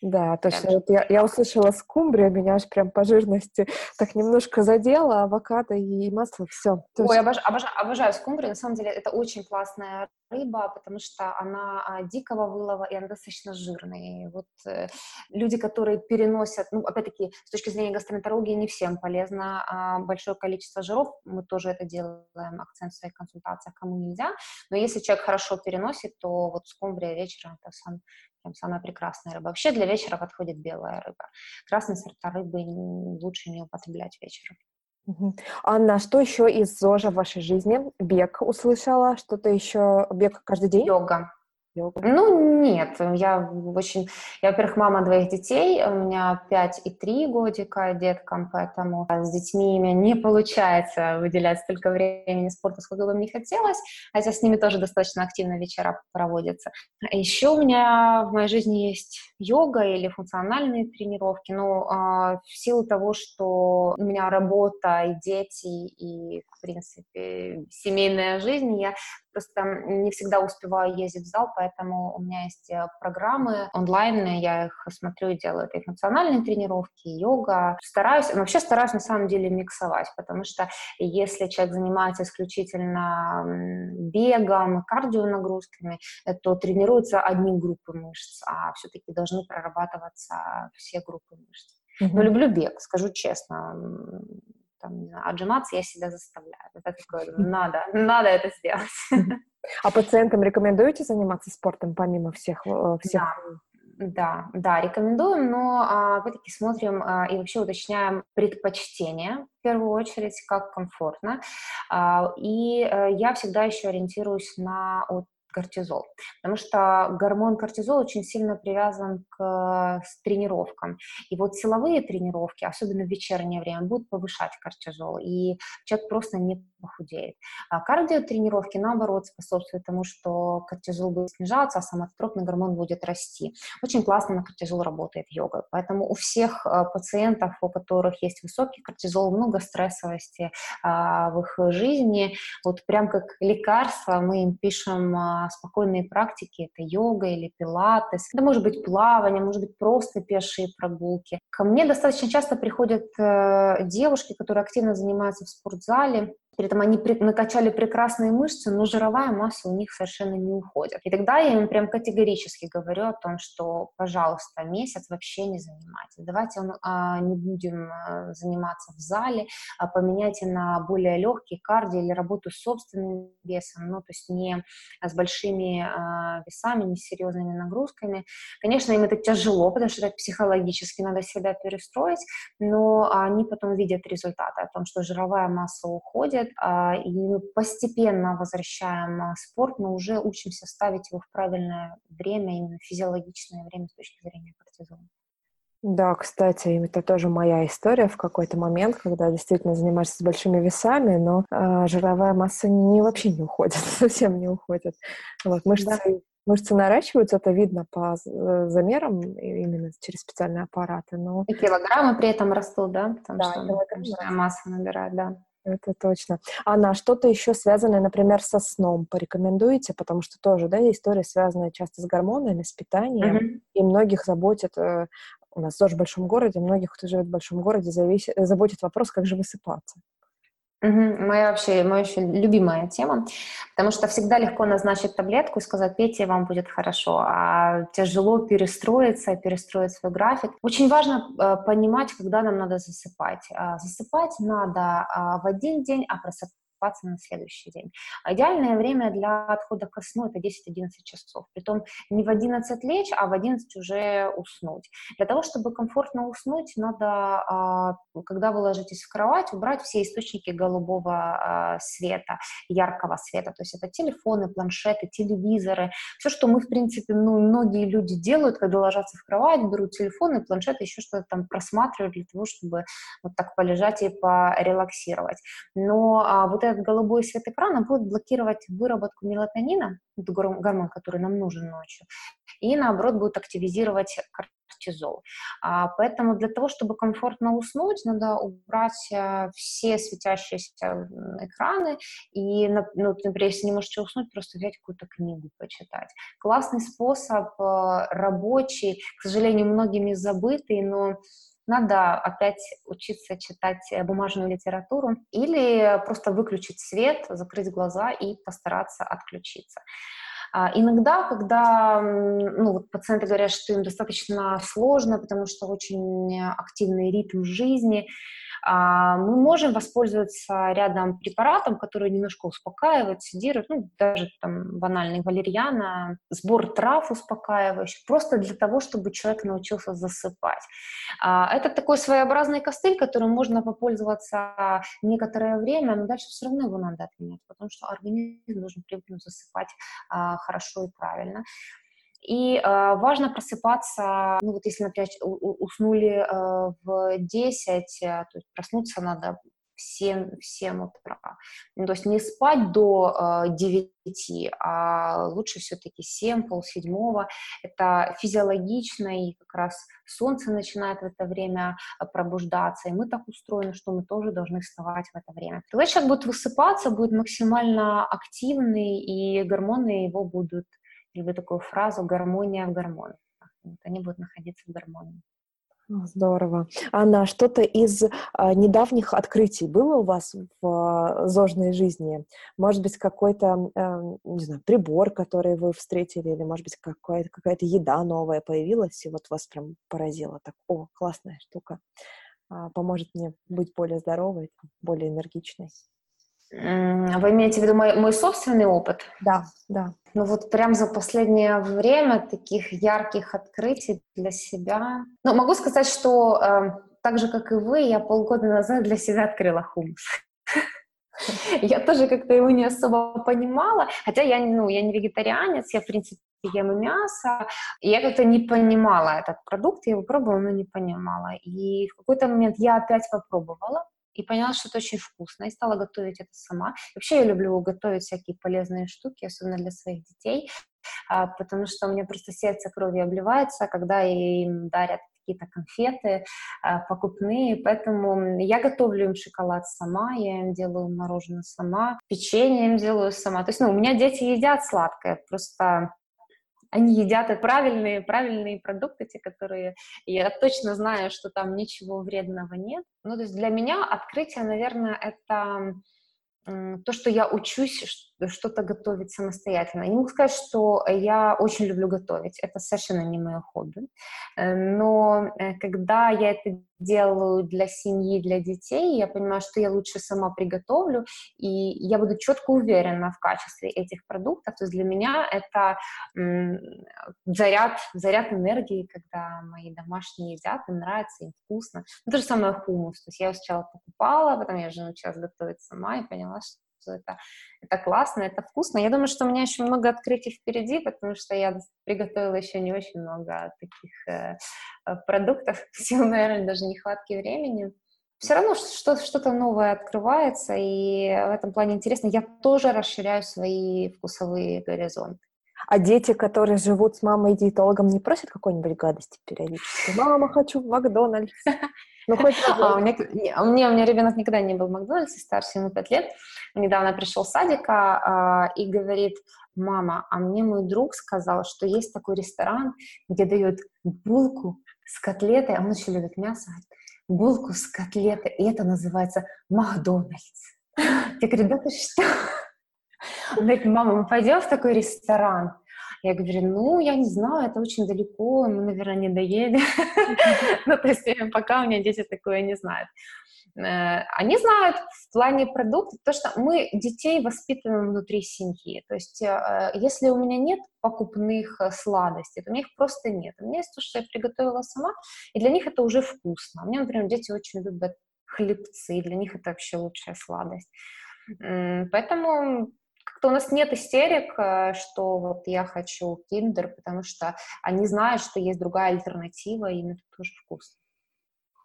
Да, точно. Вот я, я услышала скумбрия, меня аж прям по жирности так немножко задела, авокадо и масло, все. Ой, обожаю, обожаю, обожаю скумбрию. На самом деле это очень классная рыба, потому что она а, дикого вылова, и она достаточно жирная. И вот э, люди, которые переносят, ну, опять-таки, с точки зрения гастроэнтерологии, не всем полезно а большое количество жиров, мы тоже это делаем, акцент в своих консультациях, кому нельзя, но если человек хорошо переносит, то вот скумбрия вечером это сам прям самая прекрасная рыба. Вообще для вечера подходит белая рыба. Красные сорта рыбы лучше не употреблять вечером. Анна, что еще из ЗОЖа в вашей жизни? Бег услышала, что-то еще, бег каждый день? Йога йогу? Ну, нет, я очень... Я, во-первых, мама двоих детей, у меня 5 и 3 годика деткам, поэтому с детьми мне не получается выделять столько времени спорту, сколько бы мне хотелось, хотя с ними тоже достаточно активно вечера проводятся. Еще у меня в моей жизни есть йога или функциональные тренировки, но э, в силу того, что у меня работа и дети, и, в принципе, семейная жизнь, я просто не всегда успеваю ездить в зал, поэтому у меня есть э, программы онлайн, я их смотрю и делаю. Это и функциональные тренировки, йога. Стараюсь, вообще стараюсь на самом деле миксовать, потому что если человек занимается исключительно бегом, кардионагрузками, э, то тренируются одни группы мышц, а все-таки должны прорабатываться все группы мышц. Mm-hmm. Но люблю бег, скажу честно там, не знаю, отжиматься я себя заставляю. Это такое, надо, надо это сделать. А пациентам рекомендуете заниматься спортом помимо всех? Э, всех... Да. Да, да, рекомендуем, но а, опять-таки смотрим а, и вообще уточняем предпочтения в первую очередь, как комфортно. А, и э, я всегда еще ориентируюсь на вот, кортизол. Потому что гормон кортизол очень сильно привязан к тренировкам. И вот силовые тренировки, особенно в вечернее время, будут повышать кортизол, и человек просто не похудеет. А кардиотренировки, наоборот, способствуют тому, что кортизол будет снижаться, а соматотропный гормон будет расти. Очень классно на кортизол работает йога. Поэтому у всех а, пациентов, у которых есть высокий кортизол, много стрессовости а, в их жизни, вот прям как лекарство мы им пишем спокойные практики, это йога или пилатес, это может быть плавание, может быть просто пешие прогулки. Ко мне достаточно часто приходят э, девушки, которые активно занимаются в спортзале, при этом они накачали прекрасные мышцы, но жировая масса у них совершенно не уходит. И тогда я им прям категорически говорю о том, что, пожалуйста, месяц вообще не занимайтесь. Давайте а, не будем а, заниматься в зале, а поменяйте на более легкий кардио или работу с собственным весом, ну, то есть не с большими а, весами, не с серьезными нагрузками. Конечно, им это тяжело, потому что это психологически надо себя перестроить, но они потом видят результаты о том, что жировая масса уходит, и мы постепенно возвращаем а, спорт, но уже учимся ставить его в правильное время, именно физиологичное время с точки зрения кортизола. Да, кстати, это тоже моя история в какой-то момент, когда действительно занимаешься с большими весами, но э, жировая масса не вообще не уходит, <laughs> совсем не уходит. Вот мышцы, да. мышцы наращиваются, это видно по э, замерам именно через специальные аппараты. Но... И килограммы при этом растут, да? Потому да, что жировая масса набирает, да. Это точно. Анна, а что-то еще связанное, например, со сном порекомендуете? Потому что тоже, да, история связанная часто с гормонами, с питанием, mm-hmm. и многих заботит, э, у нас тоже в большом городе, многих, кто живет в большом городе, зависит, заботит вопрос, как же высыпаться. Угу. Моя вообще, моя вообще любимая тема, потому что всегда легко назначить таблетку и сказать, пейте, вам будет хорошо, а тяжело перестроиться, перестроить свой график. Очень важно э, понимать, когда нам надо засыпать. Э, засыпать надо э, в один день, а просыпаться высыпаться на следующий день. А идеальное время для отхода ко сну это 10-11 часов. Притом не в 11 лечь, а в 11 уже уснуть. Для того, чтобы комфортно уснуть, надо, а, когда вы ложитесь в кровать, убрать все источники голубого а, света, яркого света. То есть это телефоны, планшеты, телевизоры, все, что мы, в принципе, ну, многие люди делают, когда ложатся в кровать, берут телефоны, планшеты, еще что-то там просматривают для того, чтобы вот так полежать и порелаксировать. Но а, вот этот голубой свет экрана будет блокировать выработку мелатонина, гормон, который нам нужен ночью, и наоборот будет активизировать кортизол. А, поэтому для того, чтобы комфортно уснуть, надо убрать а, все светящиеся экраны и, ну, например, если не можете уснуть, просто взять какую-то книгу почитать. Классный способ, а, рабочий, к сожалению, многими забытый, но надо опять учиться читать э, бумажную литературу или просто выключить свет, закрыть глаза и постараться отключиться. А, иногда, когда ну, вот пациенты говорят, что им достаточно сложно, потому что очень активный ритм жизни, мы можем воспользоваться рядом препаратом, который немножко успокаивает, седирует, ну, даже там банальный валерьяна, сбор трав успокаивающих, просто для того, чтобы человек научился засыпать. А, это такой своеобразный костыль, которым можно попользоваться некоторое время, но дальше все равно его надо отменять, потому что организм должен привыкнуть засыпать а, хорошо и правильно. И э, важно просыпаться, ну вот если, например, уснули э, в 10, э, то есть проснуться надо в 7, в 7 утра. Ну, то есть не спать до э, 9, а лучше все-таки 7, полседьмого. Это физиологично, и как раз солнце начинает в это время пробуждаться, и мы так устроены, что мы тоже должны вставать в это время. Тогда человек будет высыпаться, будет максимально активный, и гормоны его будут люблю такую фразу «гармония в гормонах». Вот они будут находиться в гармонии. Здорово. Анна, что-то из а, недавних открытий было у вас в а, зожной жизни? Может быть, какой-то, а, не знаю, прибор, который вы встретили, или, может быть, какая-то, какая-то еда новая появилась, и вот вас прям поразило. Так, о, классная штука. А, поможет мне быть более здоровой, более энергичной. Вы имеете в виду мой, мой собственный опыт? Да, да. Ну вот прям за последнее время таких ярких открытий для себя. Ну, могу сказать, что э, так же, как и вы, я полгода назад для себя открыла хумус. <laughs> Я тоже как-то его не особо понимала, хотя я, ну, я не вегетарианец, я, в принципе, ем мясо, и я как-то не понимала этот продукт, я его пробовала, но не понимала. И в какой-то момент я опять попробовала, и поняла, что это очень вкусно, и стала готовить это сама. Вообще я люблю готовить всякие полезные штуки, особенно для своих детей, а, потому что у меня просто сердце кровью обливается, когда им дарят какие-то конфеты а, покупные, поэтому я готовлю им шоколад сама, я им делаю мороженое сама, печенье им делаю сама. То есть, ну, у меня дети едят сладкое, просто они едят правильные, правильные продукты, те, которые я точно знаю, что там ничего вредного нет. Ну, то есть для меня открытие, наверное, это то, что я учусь что-то готовить самостоятельно. Не могу сказать, что я очень люблю готовить, это совершенно не мое хобби, э, но э, когда я это делаю для семьи, для детей, я понимаю, что я лучше сама приготовлю, и я буду четко уверена в качестве этих продуктов. То есть для меня это заряд, заряд энергии, когда мои домашние едят, им нравится, им вкусно. Ну, то же самое хумус. То есть я сначала покупала, потом я уже научилась готовить сама и поняла, что это, это классно, это вкусно. Я думаю, что у меня еще много открытий впереди, потому что я приготовила еще не очень много таких э, э продуктов, <laughs> сил, наверное, даже нехватки времени. Все равно что, что-то новое открывается, и в этом плане интересно. Я тоже расширяю свои вкусовые горизонты. А дети, которые живут с мамой и диетологом, не просят какой-нибудь гадости периодически? Мама, хочу в Макдональдс. <laughs> Ну, хоть а, у, меня, у, меня, у меня ребенок никогда не был в Макдональдсе, старше ему 5 лет. Недавно пришел с садика а, и говорит, мама, а мне мой друг сказал, что есть такой ресторан, где дают булку с котлетой, а он еще любит мясо, булку с котлетой, и это называется Макдональдс. Я говорю, да ты что? Он говорит, мама, мы пойдем в такой ресторан? Я говорю, ну, я не знаю, это очень далеко, мы, наверное, не доедем. <laughs> Ну, то есть пока у меня дети такое не знают. Э, они знают в плане продуктов, то, что мы детей воспитываем внутри семьи. То есть э, если у меня нет покупных э, сладостей, то у них просто нет. У меня есть то, что я приготовила сама, и для них это уже вкусно. У меня, например, дети очень любят хлебцы, для них это вообще лучшая сладость. Поэтому как-то у нас нет истерик, что вот я хочу киндер, потому что они знают, что есть другая альтернатива, и им это тоже вкусно.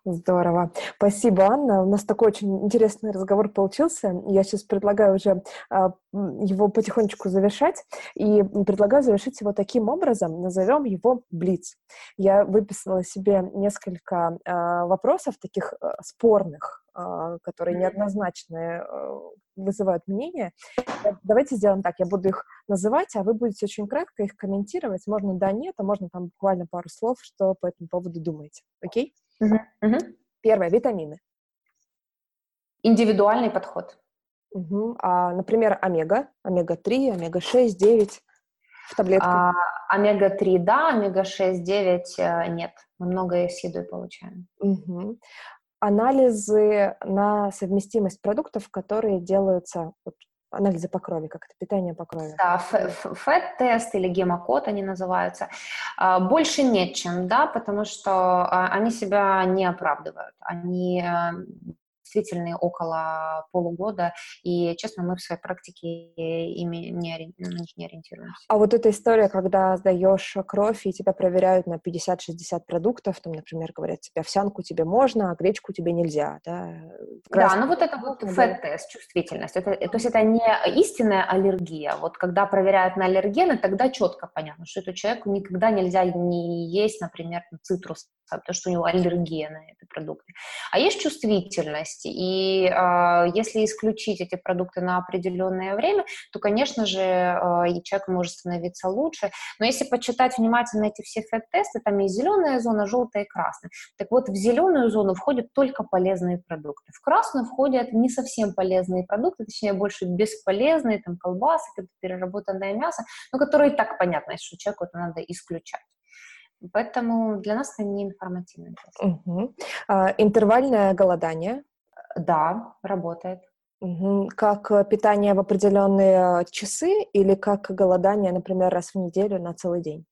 Здорово. Спасибо, Анна. У нас такой очень интересный разговор получился. Я сейчас предлагаю уже а, его потихонечку завершать. И предлагаю завершить его таким образом. Назовем его Блиц. Я выписала себе несколько а, вопросов, таких а, спорных, которые неоднозначные а, вызывают мнение. Давайте сделаем так. Я буду их называть, а вы будете очень кратко их комментировать. Можно да, нет, а можно там буквально пару слов, что по этому поводу думаете. Окей? Угу. Угу. Первое, витамины. Индивидуальный подход. Угу. А, например, омега, омега-3, омега-6, 9 в таблетках. А, омега-3 да, омега-6, 9 э, нет. Мы много с едой получаем. Угу. Анализы на совместимость продуктов, которые делаются вот, анализы по крови, как это питание по крови. Да, фэт-тест или гемокод они называются. А, больше нет чем, да, потому что а, они себя не оправдывают. Они действительны около полугода, и, честно, мы в своей практике ими не, на них не ориентируемся. А вот эта история, когда сдаешь кровь, и тебя проверяют на 50-60 продуктов, там, например, говорят, тебе овсянку тебе можно, а гречку тебе нельзя, да? Да, ну вот это вот фэт-тест, чувствительность. Это, то есть это не истинная аллергия. Вот когда проверяют на аллергены, тогда четко понятно, что этому человеку никогда нельзя не есть, например, цитрус потому что у него аллергия на эти продукты. А есть чувствительность, и э, если исключить эти продукты на определенное время, то, конечно же, э, человек может становиться лучше. Но если почитать внимательно эти все фэт-тесты, там есть зеленая зона, желтая и красная. Так вот, в зеленую зону входят только полезные продукты. В красную входят не совсем полезные продукты, точнее, больше бесполезные, там, колбасы, переработанное мясо, но которые и так понятно, что человеку это надо исключать. Поэтому для нас это не информативный Угу. А, интервальное голодание? Да, работает. Как э, питание в определенные часы или как голодание, например, раз в неделю на целый день?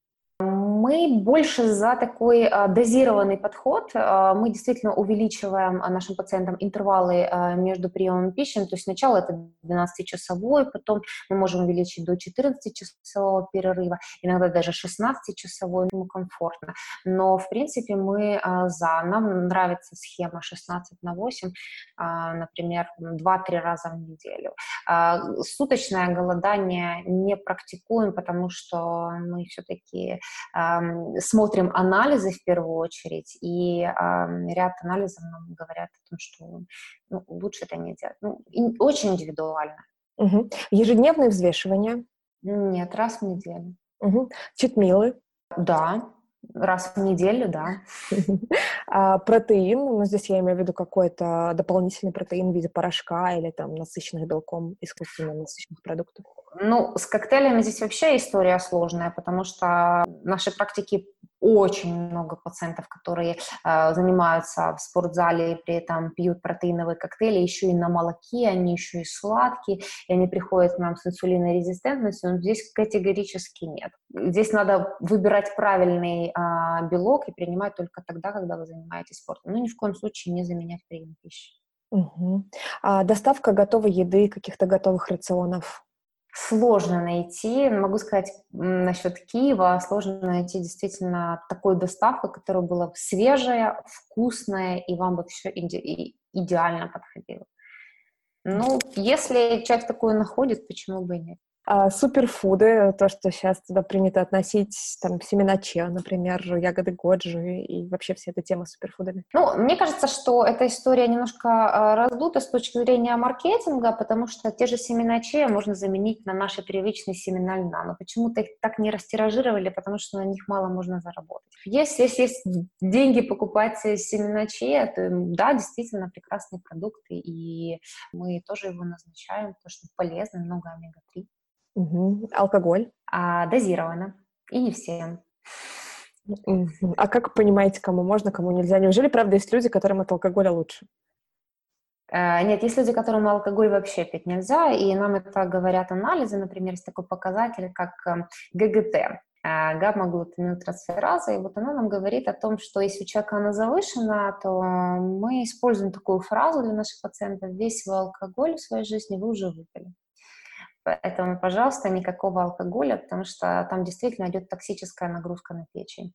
Мы больше за такой а, дозированный подход. А, мы действительно увеличиваем а, нашим пациентам интервалы между приемом пищи. То есть сначала это 12-часовой, потом мы можем увеличить до 14-часового перерыва, иногда даже 16-часовой, ему комфортно. Но, в принципе, мы за. Нам нравится схема 16 на 8, например, 2-3 раза в неделю. Суточное голодание не практикуем, потому что мы все-таки смотрим анализы в первую очередь, и ряд анализов нам говорят о том, что ну, лучше это не делать. Ну, очень индивидуально. Угу. Ежедневные взвешивания? Нет, раз в неделю. Угу. Читмилы? Да, раз в неделю, да. <laughs> А протеин, ну, здесь я имею в виду какой-то дополнительный протеин в виде порошка или там насыщенных белком, искусственно насыщенных продуктов. Ну, с коктейлями здесь вообще история сложная, потому что в нашей практике очень много пациентов, которые э, занимаются в спортзале и при этом пьют протеиновые коктейли, еще и на молоке, они еще и сладкие, и они приходят к нам с инсулинной резистентностью, но здесь категорически нет. Здесь надо выбирать правильный э, белок и принимать только тогда, когда вы занимаетесь спортом. Но ни в коем случае не заменять прием пищи. Угу. А доставка готовой еды, каких-то готовых рационов Сложно найти, могу сказать насчет Киева, сложно найти действительно такую доставку, которая была свежая, вкусная и вам бы все иде- идеально подходило. Ну, если человек такое находит, почему бы и нет? А суперфуды, то, что сейчас туда принято относить, там, семена чиа, например, ягоды годжи и вообще вся эта тема с суперфудами. Ну, мне кажется, что эта история немножко э, раздута с точки зрения маркетинга, потому что те же семена чиа можно заменить на наши привычные семена льна, но почему-то их так не растиражировали, потому что на них мало можно заработать. Если, если есть деньги покупать семена чиа, то да, действительно прекрасные продукты, и мы тоже его назначаем, потому что полезно, много омега-3. Угу. Алкоголь? А, дозированно. И не всем. А как понимаете, кому можно, кому нельзя? Неужели, правда, есть люди, которым от алкоголя лучше? Э, нет, есть люди, которым алкоголь вообще пить нельзя, и нам это говорят анализы, например, есть такой показатель, как эм, ГГТ, э, гамма-глутамилтрансфераза, и вот она нам говорит о том, что если у человека она завышена, то мы используем такую фразу для наших пациентов, весь свой алкоголь в своей жизни вы уже выпили. Поэтому, пожалуйста, никакого алкоголя, потому что там действительно идет токсическая нагрузка на печень.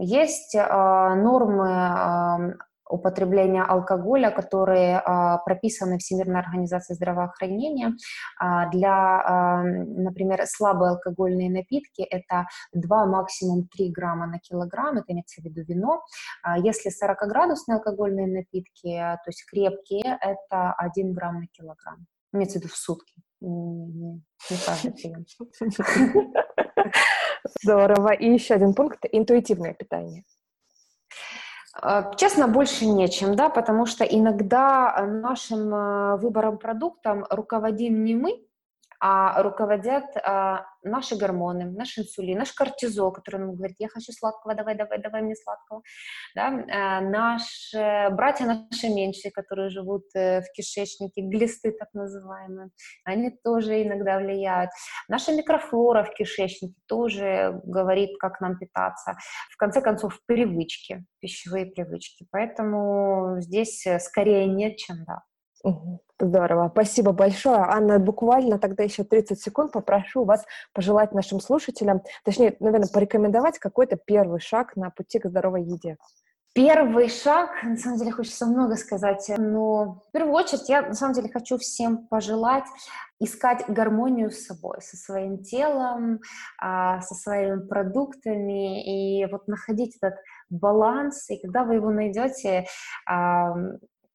Есть а, нормы употребления алкоголя, которые а, прописаны Всемирной организацией здравоохранения. А, для, например, слабые алкогольные напитки это 2, максимум 3 грамма на килограмм, это имеется в виду вино. Если 40-градусные алкогольные напитки, то есть крепкие, это 1 грамм на килограмм имеется в виду в сутки. Не, не каждый прием. <laughs> Здорово. И еще один пункт – интуитивное питание. А, честно, больше нечем, да, потому что иногда нашим а, выбором продуктом руководим не мы, руководят а, наши гормоны, наш инсулин, наш кортизол, который нам говорит, я хочу сладкого, давай, давай, давай мне сладкого. Да? А, наши братья наши меньшие, которые живут э, в кишечнике, глисты так называемые, они тоже иногда влияют. Наша микрофлора в кишечнике тоже говорит, как нам питаться. В конце концов, привычки, пищевые привычки. Поэтому здесь э, скорее нет, чем да. Здорово, спасибо большое. Анна, буквально тогда еще 30 секунд попрошу вас пожелать нашим слушателям, точнее, наверное, порекомендовать какой-то первый шаг на пути к здоровой еде. Первый шаг, на самом деле хочется много сказать, но в первую очередь я на самом деле хочу всем пожелать искать гармонию с собой, со своим телом, а, со своими продуктами и вот находить этот баланс, и когда вы его найдете,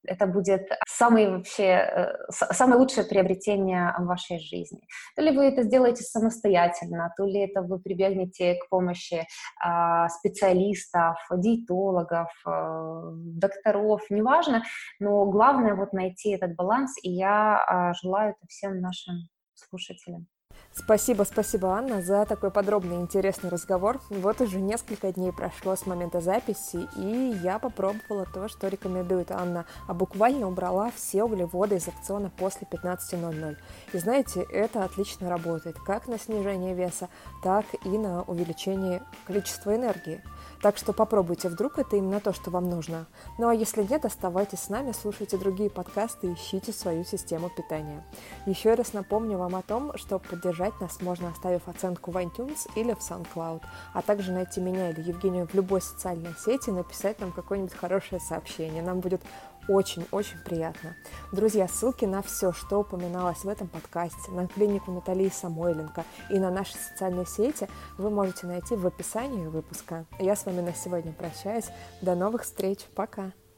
это будет самое вообще, э, самое лучшее приобретение в вашей жизни. То ли вы это сделаете самостоятельно, то ли это вы прибегнете к помощи а, специалистов, диетологов, э, докторов, неважно, но главное вот найти этот баланс, и я а, желаю это всем нашим слушателям. Спасибо, спасибо, Анна, за такой подробный и интересный разговор. Вот уже несколько дней прошло с момента записи, и я попробовала то, что рекомендует Анна, а буквально убрала все углеводы из рациона после 15.00. И знаете, это отлично работает как на снижение веса, так и на увеличение количества энергии. Так что попробуйте, вдруг это именно то, что вам нужно. Ну а если нет, оставайтесь с нами, слушайте другие подкасты и ищите свою систему питания. Еще раз напомню вам о том, что поддержать нас можно, оставив оценку в iTunes или в SoundCloud, а также найти меня или Евгению в любой социальной сети и написать нам какое-нибудь хорошее сообщение. Нам будет очень-очень приятно. Друзья, ссылки на все, что упоминалось в этом подкасте, на клинику Натальи Самойленко и на наши социальные сети вы можете найти в описании выпуска. Я с вами на сегодня прощаюсь. До новых встреч. Пока.